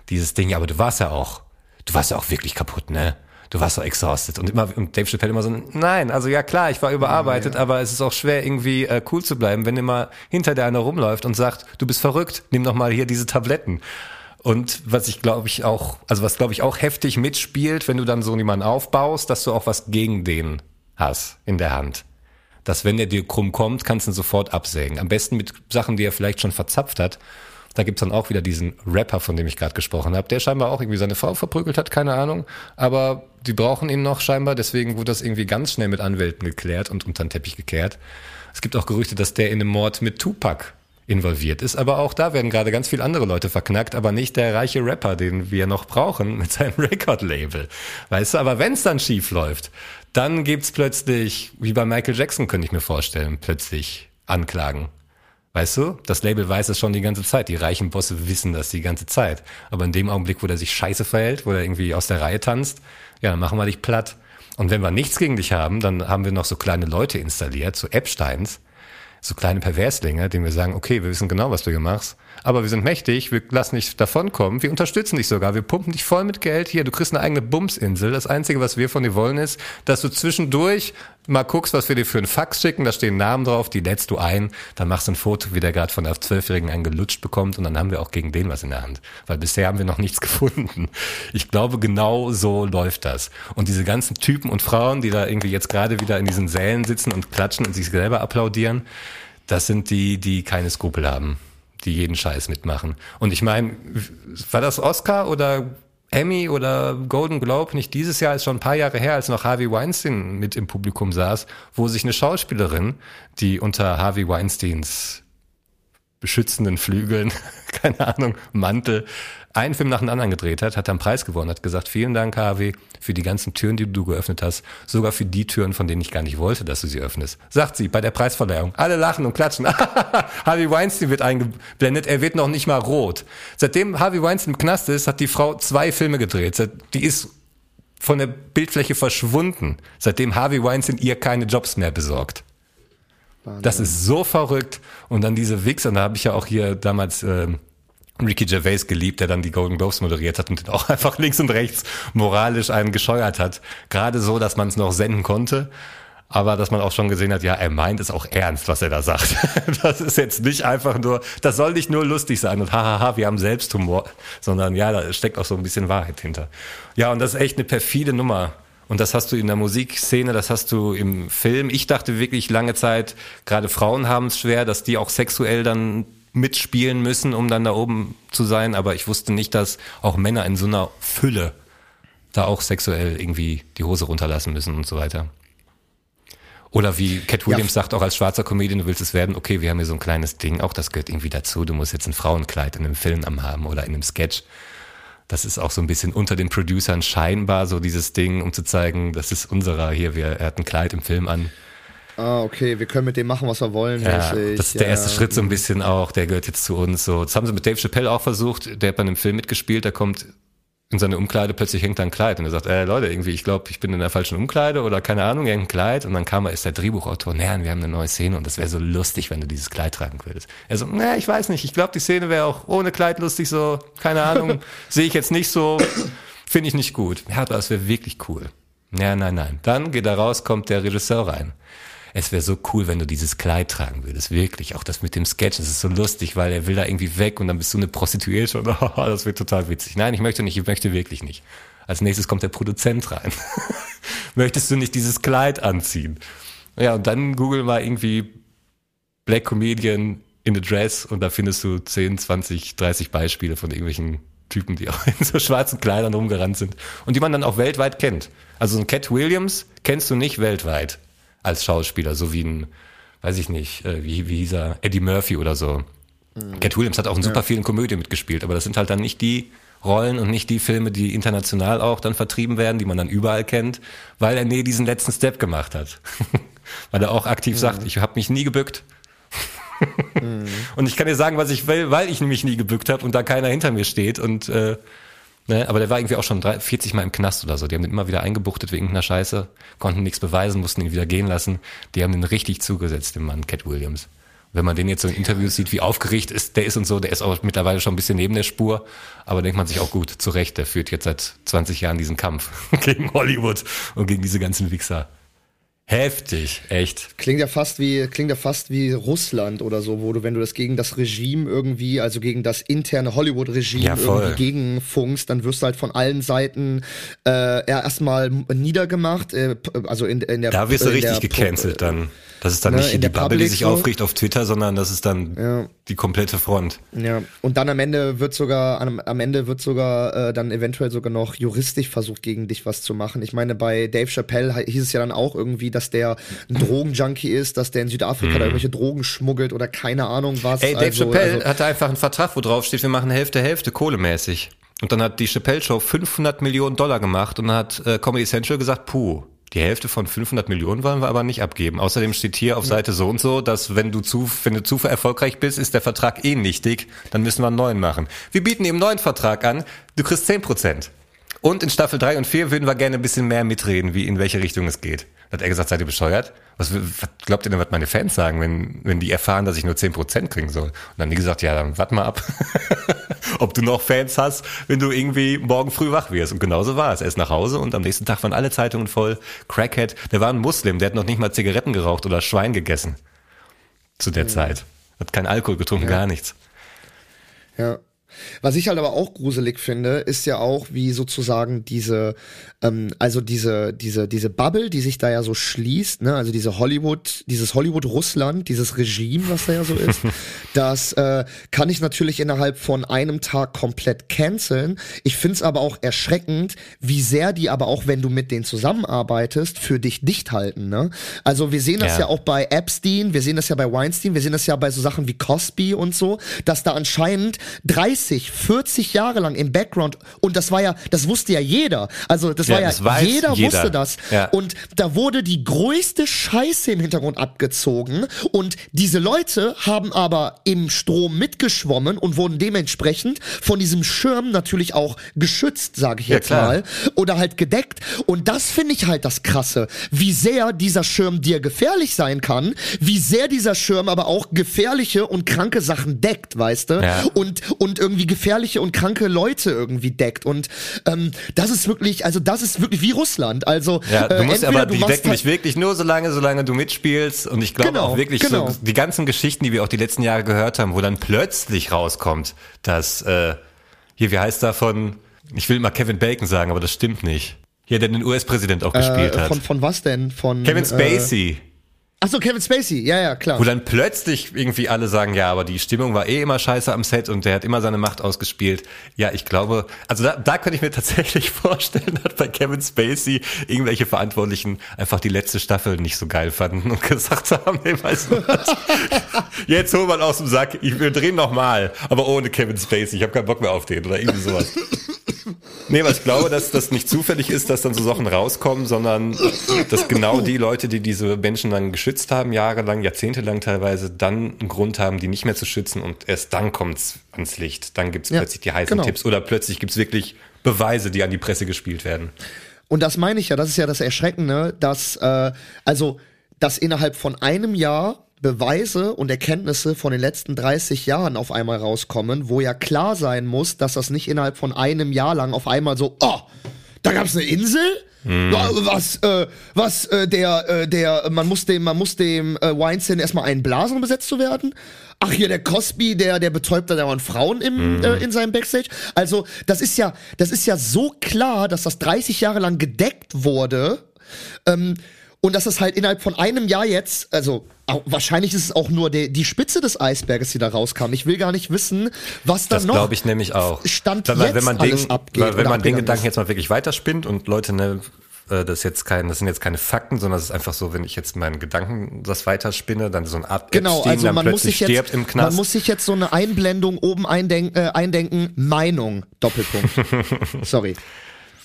dieses Ding, ja, aber du warst ja auch, du warst ja auch wirklich kaputt, ne? Du warst so exhausted. Und immer, und Dave Chappelle immer so, nein, also ja klar, ich war überarbeitet, aber es ist auch schwer irgendwie äh, cool zu bleiben, wenn immer hinter dir einer rumläuft und sagt, du bist verrückt, nimm doch mal hier diese Tabletten. Und was ich glaube ich auch, also was glaube ich auch heftig mitspielt, wenn du dann so jemanden aufbaust, dass du auch was gegen den hast in der Hand. Dass wenn der dir krumm kommt, kannst du ihn sofort absägen. Am besten mit Sachen, die er vielleicht schon verzapft hat. Da gibt's dann auch wieder diesen Rapper, von dem ich gerade gesprochen habe, der scheinbar auch irgendwie seine Frau verprügelt hat, keine Ahnung. Aber die brauchen ihn noch scheinbar, deswegen wurde das irgendwie ganz schnell mit Anwälten geklärt und unter den Teppich gekehrt. Es gibt auch Gerüchte, dass der in einem Mord mit Tupac involviert ist. Aber auch da werden gerade ganz viele andere Leute verknackt, aber nicht der reiche Rapper, den wir noch brauchen mit seinem Record-Label. Weißt du, aber wenn's dann schief läuft, dann gibt's plötzlich, wie bei Michael Jackson könnte ich mir vorstellen, plötzlich Anklagen. Weißt du, das Label weiß es schon die ganze Zeit. Die reichen Bosse wissen das die ganze Zeit. Aber in dem Augenblick, wo der sich scheiße verhält, wo er irgendwie aus der Reihe tanzt, ja, dann machen wir dich platt. Und wenn wir nichts gegen dich haben, dann haben wir noch so kleine Leute installiert, so Epsteins, so kleine Perverslinge, denen wir sagen, okay, wir wissen genau, was du hier machst, aber wir sind mächtig, wir lassen dich davonkommen, wir unterstützen dich sogar, wir pumpen dich voll mit Geld hier, du kriegst eine eigene Bumsinsel. Das Einzige, was wir von dir wollen, ist, dass du zwischendurch mal guckst, was wir dir für einen Fax schicken, da stehen Namen drauf, die lädst du ein, dann machst du ein Foto, wie der gerade von der Zwölfjährigen einen gelutscht bekommt und dann haben wir auch gegen den was in der Hand. Weil bisher haben wir noch nichts gefunden. Ich glaube, genau so läuft das. Und diese ganzen Typen und Frauen, die da irgendwie jetzt gerade wieder in diesen Sälen sitzen und klatschen und sich selber applaudieren, das sind die, die keine Skrupel haben, die jeden Scheiß mitmachen. Und ich meine, war das Oscar oder Emmy oder Golden Globe nicht dieses Jahr, ist schon ein paar Jahre her, als noch Harvey Weinstein mit im Publikum saß, wo sich eine Schauspielerin, die unter Harvey Weinsteins beschützenden Flügeln, keine Ahnung, Mantel, einen Film nach dem anderen gedreht hat, hat dann einen Preis gewonnen, hat gesagt, vielen Dank, Harvey, für die ganzen Türen, die du geöffnet hast, sogar für die Türen, von denen ich gar nicht wollte, dass du sie öffnest. Sagt sie bei der Preisverleihung. Alle lachen und klatschen. Harvey Weinstein wird eingeblendet, er wird noch nicht mal rot. Seitdem Harvey Weinstein im Knast ist, hat die Frau zwei Filme gedreht. Die ist von der Bildfläche verschwunden, seitdem Harvey Weinstein ihr keine Jobs mehr besorgt. Das ist so verrückt. Und dann diese Wichser, und da habe ich ja auch hier damals äh, Ricky Gervais geliebt, der dann die Golden Globes moderiert hat und den auch einfach links und rechts moralisch einen gescheuert hat. Gerade so, dass man es noch senden konnte. Aber dass man auch schon gesehen hat, ja, er meint es auch ernst, was er da sagt. Das ist jetzt nicht einfach nur, das soll nicht nur lustig sein und hahaha, wir haben Selbsthumor, sondern ja, da steckt auch so ein bisschen Wahrheit hinter. Ja, und das ist echt eine perfide Nummer. Und das hast du in der Musikszene, das hast du im Film. Ich dachte wirklich lange Zeit, gerade Frauen haben es schwer, dass die auch sexuell dann mitspielen müssen, um dann da oben zu sein. Aber ich wusste nicht, dass auch Männer in so einer Fülle da auch sexuell irgendwie die Hose runterlassen müssen und so weiter. Oder wie Cat Williams sagt auch als schwarzer Comedian, du willst es werden, okay, wir haben hier so ein kleines Ding, auch das gehört irgendwie dazu, du musst jetzt ein Frauenkleid in einem Film am haben oder in einem Sketch. Das ist auch so ein bisschen unter den Producern scheinbar so dieses Ding, um zu zeigen, das ist unserer hier, wir, er hat ein Kleid im Film an. Ah, okay, wir können mit dem machen, was wir wollen. Ja, mäßig. das ist der Ja. erste Schritt so ein bisschen auch, der gehört jetzt zu uns. So, das haben sie mit Dave Chappelle auch versucht, der hat bei einem Film mitgespielt, der kommt in seine Umkleide, plötzlich hängt da ein Kleid und er sagt, äh, Leute, irgendwie, ich glaube, ich bin in der falschen Umkleide oder keine Ahnung, irgendein Kleid und dann kam er, ist der Drehbuchautor, naja, wir haben eine neue Szene und das wäre so lustig, wenn du dieses Kleid tragen würdest. Er so, naja, ich weiß nicht, ich glaube, die Szene wäre auch ohne Kleid lustig, so, keine Ahnung, sehe ich jetzt nicht so, finde ich nicht gut. Ja, aber es wäre wirklich cool. Ja, nein, nein. Dann geht er raus, kommt der Regisseur rein. Es wäre so cool, wenn du dieses Kleid tragen würdest. Wirklich. Auch das mit dem Sketch. Das ist so lustig, weil er will da irgendwie weg und dann bist du eine Prostituierte und oh, das wird total witzig. Nein, ich möchte nicht, ich möchte wirklich nicht. Als nächstes kommt der Produzent rein. Möchtest du nicht dieses Kleid anziehen? Ja, und dann google mal irgendwie Black Comedian in a Dress und da findest du 10, 20, 30 Beispiele von irgendwelchen Typen, die auch in so schwarzen Kleidern rumgerannt sind und die man dann auch weltweit kennt. Also so ein Cat Williams kennst du nicht weltweit als Schauspieler, so wie ein, weiß ich nicht, äh, wie, wie hieß er, Eddie Murphy oder so. Cat Williams hat auch in super vielen Komödien mitgespielt, aber das sind halt dann nicht die Rollen und nicht die Filme, die international auch dann vertrieben werden, die man dann überall kennt, weil er nie diesen letzten Step gemacht hat. weil er auch aktiv sagt, ich habe mich nie gebückt. und ich kann dir sagen, was ich will, weil ich mich nie gebückt habe und da keiner hinter mir steht und äh, Ne, aber der war irgendwie auch schon drei- 40 Mal im Knast oder so. Die haben den immer wieder eingebuchtet wegen irgendeiner Scheiße, konnten nichts beweisen, mussten ihn wieder gehen lassen. Die haben den richtig zugesetzt, dem Mann Cat Williams. Wenn man den jetzt so in Interviews sieht, wie aufgeregt ist, der ist und so, der ist auch mittlerweile schon ein bisschen neben der Spur. Aber denkt man sich auch gut, zu Recht, der führt jetzt seit 20 Jahren diesen Kampf gegen Hollywood und gegen diese ganzen Wichser. Heftig, echt. Klingt ja fast wie klingt ja fast wie Russland oder so, wo du, wenn du das gegen das Regime irgendwie, also gegen das interne Hollywood-Regime Ja, voll. irgendwie gegenfunkst, dann wirst du halt von allen Seiten äh, ja, erstmal niedergemacht, äh, also in, in der Da wirst du richtig gecancelt dann. Das ist dann Ne, nicht die Bubble, die sich so. aufregt auf Twitter, sondern das ist dann Ja. die komplette Front. Ja, und dann am Ende wird sogar, am, am Ende wird sogar äh, dann eventuell sogar noch juristisch versucht, gegen dich was zu machen. Ich meine, bei Dave Chappelle hieß es ja dann auch irgendwie, dass der ein Drogenjunkie ist, dass der in Südafrika da irgendwelche Drogen schmuggelt oder keine Ahnung was. Mhm. Ey, Dave also, Chappelle also, hatte einfach einen Vertrag, wo drauf steht, wir machen Hälfte, Hälfte, kohlemäßig. Und dann hat die Chappelle Show 500 Millionen Dollar gemacht und dann hat äh, Comedy Central gesagt, puh, die Hälfte von 500 Millionen wollen wir aber nicht abgeben. Außerdem steht hier auf Seite so und so, dass wenn du zu, wenn du zu erfolgreich bist, ist der Vertrag eh nichtig, dann müssen wir einen neuen machen. Wir bieten ihm einen neuen Vertrag an, du kriegst 10 Prozent. Und in Staffel 3 und 4 würden wir gerne ein bisschen mehr mitreden, wie in welche Richtung es geht. Dann hat er gesagt, seid ihr bescheuert? Was, was glaubt ihr denn, was meine Fans sagen, wenn, wenn die erfahren, dass ich nur 10% kriegen soll? Und dann haben die gesagt, ja, dann warte mal ab, ob du noch Fans hast, wenn du irgendwie morgen früh wach wirst. Und genauso war es. Er ist nach Hause und am nächsten Tag waren alle Zeitungen voll. Crackhead, der war ein Muslim, der hat noch nicht mal Zigaretten geraucht oder Schwein gegessen. Zu der Zeit. Hat keinen Alkohol getrunken, gar nichts. Ja. Was ich halt aber auch gruselig finde, ist ja auch, wie sozusagen diese, ähm, also diese, diese, diese Bubble, die sich da ja so schließt, ne, also diese Hollywood, dieses Hollywood-Russland, dieses Regime, was da ja so ist, das äh, kann ich natürlich innerhalb von einem Tag komplett canceln. Ich find's aber auch erschreckend, wie sehr die aber auch, wenn du mit denen zusammenarbeitest, für dich dicht halten, ne? Also wir sehen das Ja. ja auch bei Epstein, wir sehen das ja bei Weinstein, wir sehen das ja bei so Sachen wie Cosby und so, dass da anscheinend 30, 40 Jahre lang im Background und das war ja, das wusste ja jeder. Also das Ja, war ja, das jeder, jeder. wusste das. Ja. Und da wurde die größte Scheiße im Hintergrund abgezogen und diese Leute haben aber im Strom mitgeschwommen und wurden dementsprechend von diesem Schirm natürlich auch geschützt, sage ich Ja, jetzt klar. mal, oder halt gedeckt. Und das finde ich halt das Krasse, wie sehr dieser Schirm dir gefährlich sein kann, wie sehr dieser Schirm aber auch gefährliche und kranke Sachen deckt, weißt du? Ja. Und, und irgendwie gefährliche und kranke Leute irgendwie deckt. Und ähm, das ist wirklich, also das ist wirklich wie Russland. Also Ja, du äh, musst aber, die machst wecken halt- dich wirklich nur so lange, solange du mitspielst. Und ich glaube Genau, auch wirklich, genau. so, die ganzen Geschichten, die wir auch die letzten Jahre gehört haben, wo dann plötzlich rauskommt, dass, äh, hier, wie heißt da von, ich will mal Kevin Bacon sagen, aber das stimmt nicht. Hier, der den US-Präsident auch gespielt äh, hat. von, von was denn? Von Kevin Äh, Spacey. Achso, Kevin Spacey, ja, ja, klar. Wo dann plötzlich irgendwie alle sagen, ja, aber die Stimmung war eh immer scheiße am Set und der hat immer seine Macht ausgespielt. Ja, ich glaube, also da, da könnte ich mir tatsächlich vorstellen, dass bei Kevin Spacey irgendwelche Verantwortlichen einfach die letzte Staffel nicht so geil fanden und gesagt haben, nee, weißt du was? Jetzt hol mal aus dem Sack, ich, wir drehen noch mal, aber ohne Kevin Spacey, ich habe keinen Bock mehr auf den oder irgendwie sowas. Nee, aber ich glaube, dass das nicht zufällig ist, dass dann so Sachen rauskommen, sondern dass genau die Leute, die diese Menschen dann geschützt haben, jahrelang, jahrzehntelang teilweise, dann einen Grund haben, die nicht mehr zu schützen und erst dann kommt's ans Licht. Dann gibt's Ja, plötzlich die heißen genau. Tipps oder plötzlich gibt's wirklich Beweise, die an die Presse gespielt werden. Und das meine ich ja, das ist ja das Erschreckende, dass, äh, also, dass innerhalb von einem Jahr Beweise und Erkenntnisse von den letzten 30 Jahren auf einmal rauskommen, wo ja klar sein muss, dass das nicht innerhalb von einem Jahr lang auf einmal so, oh, da gab's eine Insel? Ja, Was, äh, was, äh, der, äh, der, man muss dem, man muss dem äh, Weinstein erstmal einblasen, um besetzt zu werden. Ach hier, der Cosby, der, der betäubt da dauernd Frauen im, äh, in seinem Backstage. Also, das ist ja, das ist ja so klar, dass das 30 Jahre lang gedeckt wurde. Ähm, und dass es halt innerhalb von einem Jahr jetzt, also wahrscheinlich ist es auch nur die, die Spitze des Eisberges, die da rauskam. Ich will gar nicht wissen, was da Das noch glaube ich nämlich auch. Stand Weil, jetzt wenn man alles den, abgeht weil, wenn man den Gedanken ist. jetzt mal wirklich weiterspinnt und Leute, ne, äh, das jetzt kein, das sind jetzt keine Fakten, sondern es ist einfach so, wenn ich jetzt meinen Gedanken das weiterspinne, dann so eine Art Genau, Epstein also man muss plötzlich sich stirbt jetzt, im Knast. man muss sich jetzt so eine Einblendung oben eindenken, äh, eindenken, Meinung, Doppelpunkt. Sorry.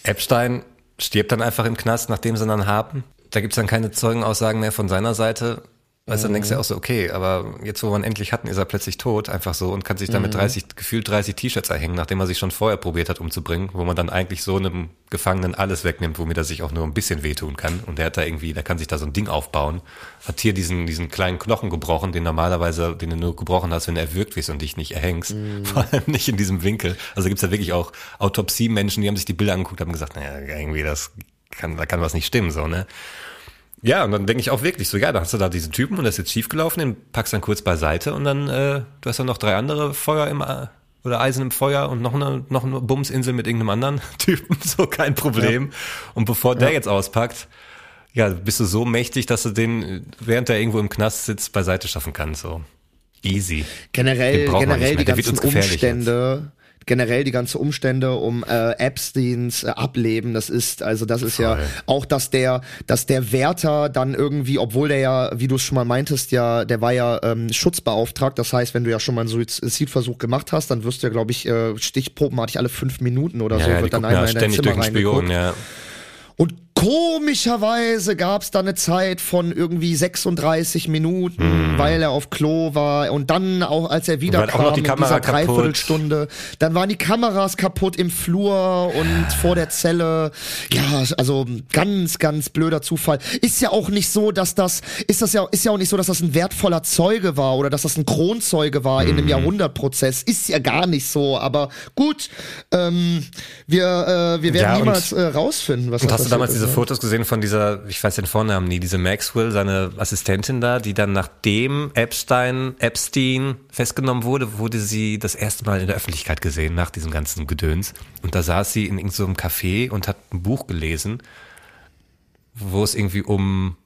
Epstein stirbt dann einfach im Knast, nachdem sie ihn dann haben. Da gibt's dann keine Zeugenaussagen mehr von seiner Seite. Weißt du, dann denkst du ja auch so, okay, aber jetzt, wo wir ihn endlich hatten, ist er plötzlich tot, einfach so, und kann sich dann mit 30, gefühlt 30 T-Shirts erhängen, nachdem er sich schon vorher probiert hat umzubringen, wo man dann eigentlich so einem Gefangenen alles wegnimmt, womit er sich auch nur ein bisschen wehtun kann. Und der hat da irgendwie, der kann sich da so ein Ding aufbauen, hat hier diesen, diesen kleinen Knochen gebrochen, den normalerweise, den du nur gebrochen hast, wenn du erwürgt wirst und dich nicht erhängst. Vor allem nicht in diesem Winkel. Also gibt's ja wirklich auch Autopsie-Menschen, die haben sich die Bilder angeguckt, haben gesagt, naja, irgendwie das kann, da kann was nicht stimmen, so, ne? Ja, und dann denke ich auch wirklich so, ja, da hast du da diesen Typen und das ist jetzt schiefgelaufen, den packst dann kurz beiseite und dann, äh, du hast dann noch drei andere Feuer im, äh, oder Eisen im Feuer und noch eine, noch eine Bumsinsel mit irgendeinem anderen Typen, so kein Problem. Und bevor der jetzt auspackt, ja, bist du so mächtig, dass du den, während er irgendwo im Knast sitzt, beiseite schaffen kannst, so. Easy. Generell, generell die der ganzen Umstände, generell die ganze Umstände um äh, Epsteins äh, Ableben, das ist, also das ist ja Voll. auch, dass der, dass der Wärter dann irgendwie, obwohl der ja, wie du es schon mal meintest, ja, der war ja ähm, schutzbeauftragt, das heißt, wenn du ja schon mal einen Suizidversuch gemacht hast, dann wirst du ja, glaube ich, äh, stichprobenartig alle fünf Minuten oder Ja, so, ja, wird dann ja einmal in dein Zimmer den Spion, reingeguckt. ja. Und komischerweise gab es da eine Zeit von irgendwie 36 Minuten, weil er auf Klo war und dann auch, als er Mhm. war auch noch die in dieser kaputt. Dreiviertelstunde, dann waren die Kameras kaputt im Flur und vor der Zelle. Ja, also ganz, ganz blöder Zufall. Ist ja auch nicht so, dass das, ist das ja, ist ja auch nicht so, dass das ein wertvoller Zeuge war oder dass das ein Kronzeuge war in einem Mhm. Jahrhundertprozess. Ist ja gar nicht so, aber gut, ähm, wir, äh, wir werden Ja, niemals äh, rausfinden, was Und da hast du damals ist, diese? Fotos gesehen von dieser, ich weiß den Vornamen nie, diese Maxwell, seine Assistentin da, die dann nachdem Epstein, Epstein festgenommen wurde, wurde sie das erste Mal in der Öffentlichkeit gesehen, nach diesem ganzen Gedöns. Und da saß sie in irgendeinem so Café und hat ein Buch gelesen, wo es irgendwie um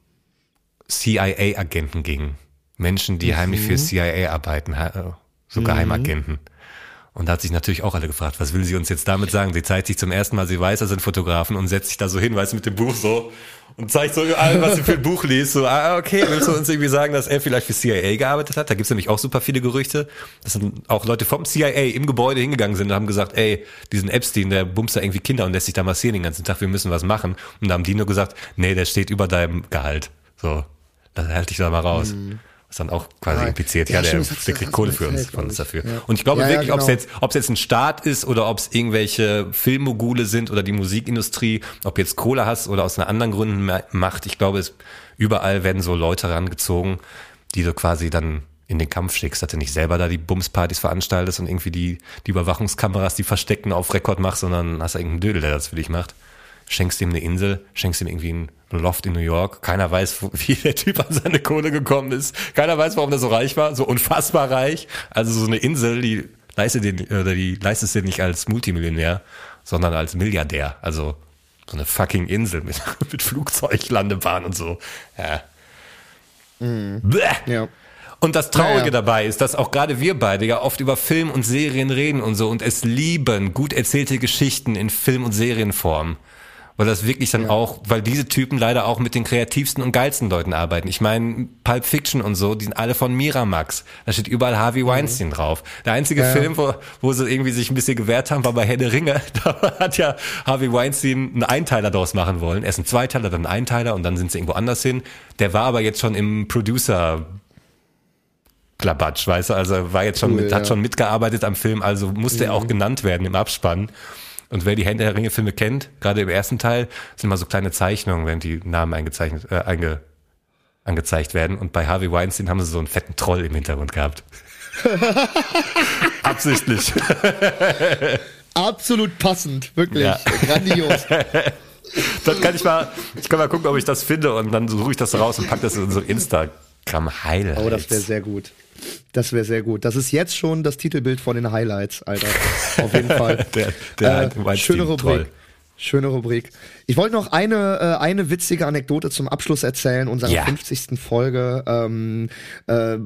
CIA-Agenten ging. Menschen, die heimlich für CIA arbeiten, äh, so Geheimagenten. Und da hat sich natürlich auch alle gefragt, was will sie uns jetzt damit sagen? Sie zeigt sich zum ersten Mal, sie weiß, er sind Fotografen und setzt sich da so hin, weißt du, mit dem Buch so und zeigt so allen, was sie für ein Buch liest. So, ah, okay, willst du uns irgendwie sagen, dass er vielleicht für CIA gearbeitet hat? Da gibt's nämlich auch super viele Gerüchte, dass dann auch Leute vom CIA im Gebäude hingegangen sind und haben gesagt, ey, diesen Epstein, der bumst da irgendwie Kinder und lässt sich da massieren den ganzen Tag, wir müssen was machen. Und da haben die nur gesagt, nee, der steht über deinem Gehalt. So, dann halte ich da mal raus. Was dann auch quasi Ja. impliziert, Ja, ja, der, stimmt, der kriegt Kohle für uns, von uns dafür. Ja. Und ich glaube Ja, wirklich, ob es genau. jetzt, ob es jetzt ein Staat ist oder ob es irgendwelche Filmmogule sind oder die Musikindustrie, ob jetzt Kohle hast oder aus einer anderen Gründen ma- macht. Ich glaube, es überall werden so Leute rangezogen, die du quasi dann in den Kampf schickst, dass du nicht selber da die Bumspartys veranstaltest und irgendwie die, die Überwachungskameras, die versteckten auf Rekord machst, sondern hast irgendeinen Dödel, der das für dich macht. Schenkst ihm eine Insel, schenkst ihm irgendwie ein Loft in New York. Keiner weiß, wie der Typ an seine Kohle gekommen ist. Keiner weiß, warum der so reich war, so unfassbar reich. Also so eine Insel, die leistet den, oder die leistest du dir nicht als Multimillionär, sondern als Milliardär. Also so eine fucking Insel mit, mit Flugzeuglandebahn und so. Ja. Bäh. Ja. Und das Traurige ja. dabei ist, dass auch gerade wir beide ja oft über Film und Serien reden und so und es lieben, gut erzählte Geschichten in Film- und Serienform. Weil das wirklich dann auch, weil diese Typen leider auch mit den kreativsten und geilsten Leuten arbeiten. Ich meine, Pulp Fiction und so, die sind alle von Miramax. Da steht überall Harvey Weinstein drauf. Der einzige Film, wo, wo sie irgendwie sich ein bisschen gewehrt haben, war bei Herr der Ringe. Da hat ja Harvey Weinstein einen Einteiler daraus machen wollen. Erst ein Zweiteiler, dann ein Einteiler und dann sind sie irgendwo anders hin. Der war aber jetzt schon im Producer Klabatsch, weißt du, also war jetzt schon Cool, mit, hat ja. schon mitgearbeitet am Film, also musste er auch genannt werden im Abspann. Und wer die Hände der Ringe Filme kennt, gerade im ersten Teil, sind mal so kleine Zeichnungen, wenn die Namen eingezeichnet, äh, einge, angezeigt werden. Und bei Harvey Weinstein haben sie so einen fetten Troll im Hintergrund gehabt. Absichtlich. Absolut passend, wirklich. Ja. Grandios. Das kann ich mal, ich kann mal gucken, ob ich das finde und dann suche ich das raus und pack das in so Instagram Highlights. Oh, das wäre sehr gut. Das wäre sehr gut. Das ist jetzt schon das Titelbild von den Highlights, Alter. Auf jeden Fall. Der- der äh, schöne Rubrik. Schöne Rubrik. Ich wollte noch eine, äh, eine witzige Anekdote zum Abschluss erzählen unserer Ja. 50. Folge. Ähm, äh,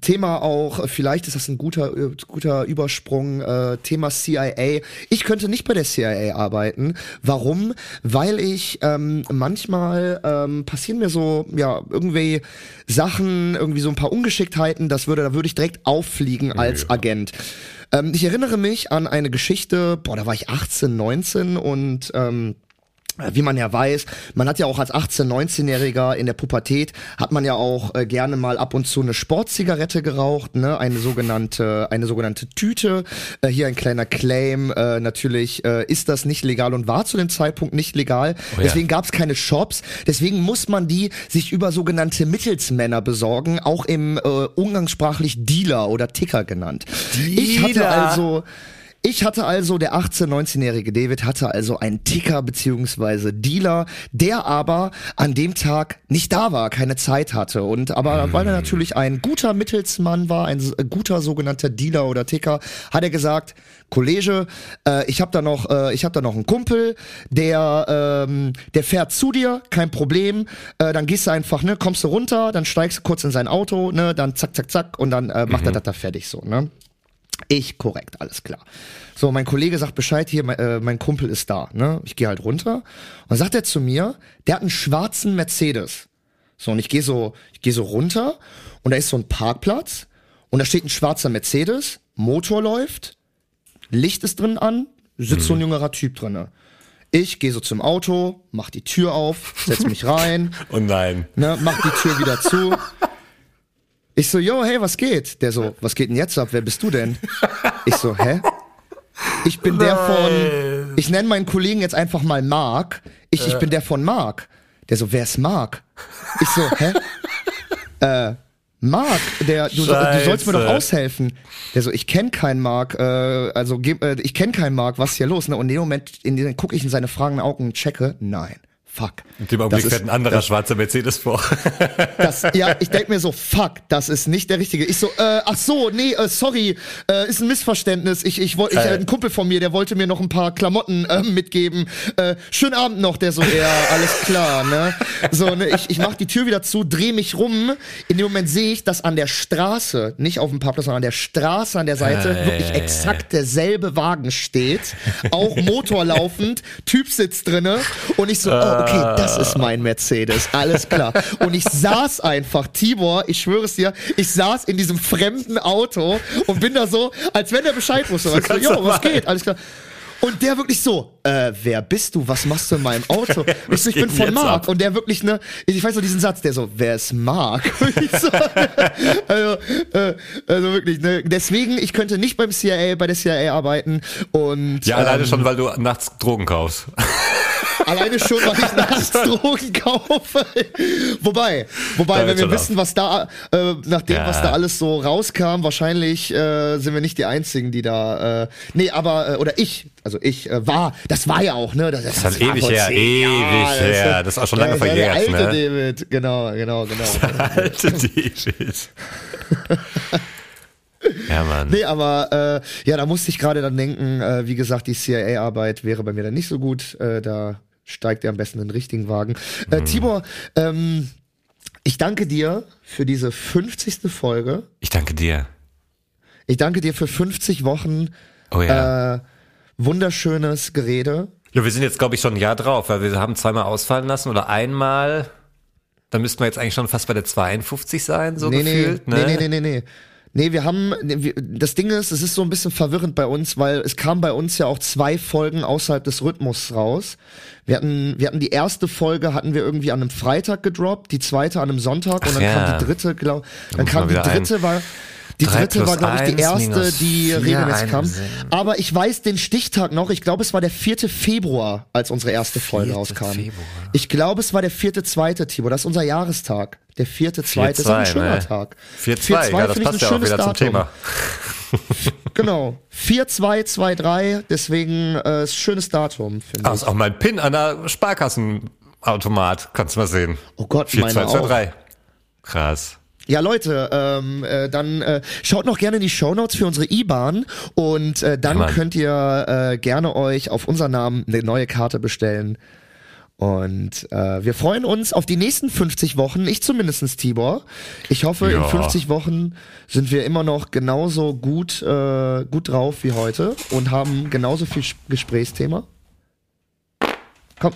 Thema auch, vielleicht ist das ein guter, äh, guter Übersprung, äh, Thema CIA. Ich könnte nicht bei der CIA arbeiten. Warum? Weil ich ähm, manchmal ähm, passieren mir so, ja, irgendwie Sachen, irgendwie so ein paar Ungeschicktheiten, das würde, da würde ich direkt auffliegen als Agent. Ähm, ich erinnere mich an eine Geschichte, boah, da war ich 18, 19 und ähm, wie man ja weiß, man hat ja auch als 18-, 19-Jähriger in der Pubertät, hat man ja auch äh, gerne mal ab und zu eine Sportzigarette geraucht, ne? eine sogenannte, eine sogenannte Tüte. Äh, hier ein kleiner Claim, äh, natürlich äh, ist das nicht legal und war zu dem Zeitpunkt nicht legal. ja. Deswegen gab es keine Shops, deswegen muss man die sich über sogenannte Mittelsmänner besorgen, auch im äh, umgangssprachlich Dealer oder Ticker genannt. Ich hatte Dealer. also ich hatte also, der 18-, 19-jährige David hatte also einen Ticker beziehungsweise Dealer, der aber an dem Tag nicht da war, keine Zeit hatte. Und aber weil er natürlich ein guter Mittelsmann war, ein guter sogenannter Dealer oder Ticker, hat er gesagt, Kollege, äh, ich habe da noch, äh, ich habe da noch einen Kumpel, der, ähm, der fährt zu dir, kein Problem. Äh, dann gehst du einfach, ne, kommst du runter, dann steigst du kurz in sein Auto, ne, dann zack, zack, zack und dann äh, macht er das da fertig so, ne. Ich korrekt, alles klar. So, mein Kollege sagt Bescheid, hier, mein, äh, mein Kumpel ist da. Ne? Ich gehe halt runter und dann sagt er zu mir, der hat einen schwarzen Mercedes. So, und ich gehe so, ich gehe so runter und da ist so ein Parkplatz und da steht ein schwarzer Mercedes, Motor läuft, Licht ist drin an, sitzt so ein jüngerer Typ drinne. Ich gehe so zum Auto, mach die Tür auf, setz mich rein, Oh nein. ne, mach die Tür wieder zu. Ich so, yo, hey, was geht? Der so, was geht denn jetzt ab? Wer bist du denn? Ich so, hä? Ich bin der von, ich nenne meinen Kollegen jetzt einfach mal Mark. Ich, ich bin der von Mark. Der so, wer ist Mark? Ich so, hä? Äh, Mark, der, du, so- du sollst mir doch aushelfen. Der so, ich kenne keinen Mark, äh, also äh, ich kenne keinen Mark, was ist hier los? Ne? Und in dem Moment, in dem gucke ich in seine fragenden Augen und checke, nein, fuck. In dem Augenblick Das fährt ein anderer schwarzer Mercedes vor. Das, ja, ich denk mir so, fuck, das ist nicht der richtige. Ich so, äh, ach so, nee, äh, sorry, äh, ist ein Missverständnis. Ich, ich wollte, ich, äh, ein Kumpel von mir, der wollte mir noch ein paar Klamotten äh, mitgeben. Äh, schönen Abend noch, der so, ja, alles klar, ne? So, ne, ich, ich mach die Tür wieder zu, dreh mich rum. In dem Moment sehe ich, dass an der Straße, nicht auf dem Parkplatz, sondern an der Straße an der Seite wirklich exakt derselbe Wagen steht. Auch Motor laufend, Typ sitzt drinne und ich so, oh, okay, das ist mein Mercedes, alles klar. Und ich saß einfach, Tibor, ich schwöre es dir, ich saß in diesem fremden Auto und bin da so, als wenn er Bescheid wusste. Du, ganz jo, was geht, alles klar. Und der wirklich so, äh, wer bist du? Was machst du in meinem Auto? ich, so, ich bin von Mark. ab? Und der wirklich, ne, ich weiß noch diesen Satz, der so, wer ist Mark? So, also, äh, also wirklich, ne, deswegen, ich könnte nicht beim CIA, bei der CIA arbeiten und Ja, alleine ähm, schon, weil du nachts Drogen kaufst. Alleine schon, weil ich nachts Drogen kaufe. wobei, wobei, wenn wir wissen, was da, äh, nach dem, Ja. was da alles so rauskam, wahrscheinlich äh, sind wir nicht die Einzigen, die da, äh, nee, aber, äh, oder ich, also ich äh, war, das war ja auch, ne, das, das, ist war ewig her, ewig Jahren, her. Das ist auch schon lange ja, der verjährt, alte ne? David, genau, genau, genau. Alte David. ja, Mann. Nee, aber äh, ja, da musste ich gerade dann denken, äh, wie gesagt, die CIA-Arbeit wäre bei mir dann nicht so gut. Äh, da steigt er am besten in den richtigen Wagen. Mhm. Äh, Tibor, ähm, ich danke dir für diese 50. Folge. Ich danke dir. Ich danke dir für 50 Wochen Oh ja. äh, wunderschönes Gerede. Ja, wir sind jetzt, glaube ich, schon ein Jahr drauf, weil wir haben zweimal ausfallen lassen oder einmal. Dann müssten wir jetzt eigentlich schon fast bei der 52 sein, so nee, gefühlt. nee, ne? nee, nee, nee, nee. Nee, wir haben, das Ding ist, es ist so ein bisschen verwirrend bei uns, weil es kam bei uns ja auch zwei Folgen außerhalb des Rhythmus raus. Wir hatten, wir hatten die erste Folge hatten wir irgendwie an einem Freitag gedroppt, die zweite an einem Sonntag und dann ja. kam die dritte, glaub, dann muss kam die wieder ein. dritte war, die dritte war glaube ich die erste, die regelmäßig kam. Aber ich weiß den Stichtag noch, ich glaube es war der 4. Februar, als unsere erste Folge 4. rauskam. Februar. Ich glaube es war der vierte, zweite, Tibor, das ist unser Jahrestag. Der vierte, zweite, ist ein 4-2, schöner ne? Tag. 4-2, ja, das passt ein ja auch wieder zum Datum. Thema. Genau. 4-2-2-3, deswegen äh, ist ein schönes Datum, finde Ah, ich. ist auch mein PIN an der Sparkassenautomat, kannst du mal sehen. Oh Gott, 4, meine 2, 2, auch. 3. Krass. Ja, Leute, ähm, äh, dann äh, schaut noch gerne in die Shownotes für unsere IBAN und äh, dann Ja, könnt ihr äh, gerne euch auf unseren Namen eine neue Karte bestellen. Und äh, wir freuen uns auf die nächsten 50 Wochen, ich zumindestens Tibor. Ich hoffe, in Ja. 50 Wochen sind wir immer noch genauso gut, äh, gut drauf wie heute und haben genauso viel Gesprächsthema. Komm.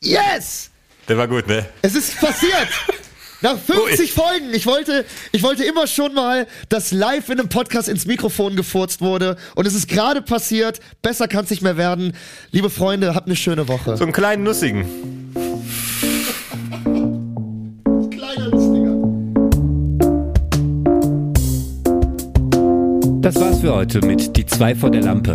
Yes! Der war gut, ne? Es ist passiert! Nach 50 Folgen. Ich wollte, ich wollte immer schon mal, dass live in einem Podcast ins Mikrofon gefurzt wurde. Und es ist gerade passiert. Besser kann es nicht mehr werden. Liebe Freunde, habt eine schöne Woche. So einen kleinen Nussigen. Kleiner Lustiger. Das war's für heute mit Die zwei vor der Lampe.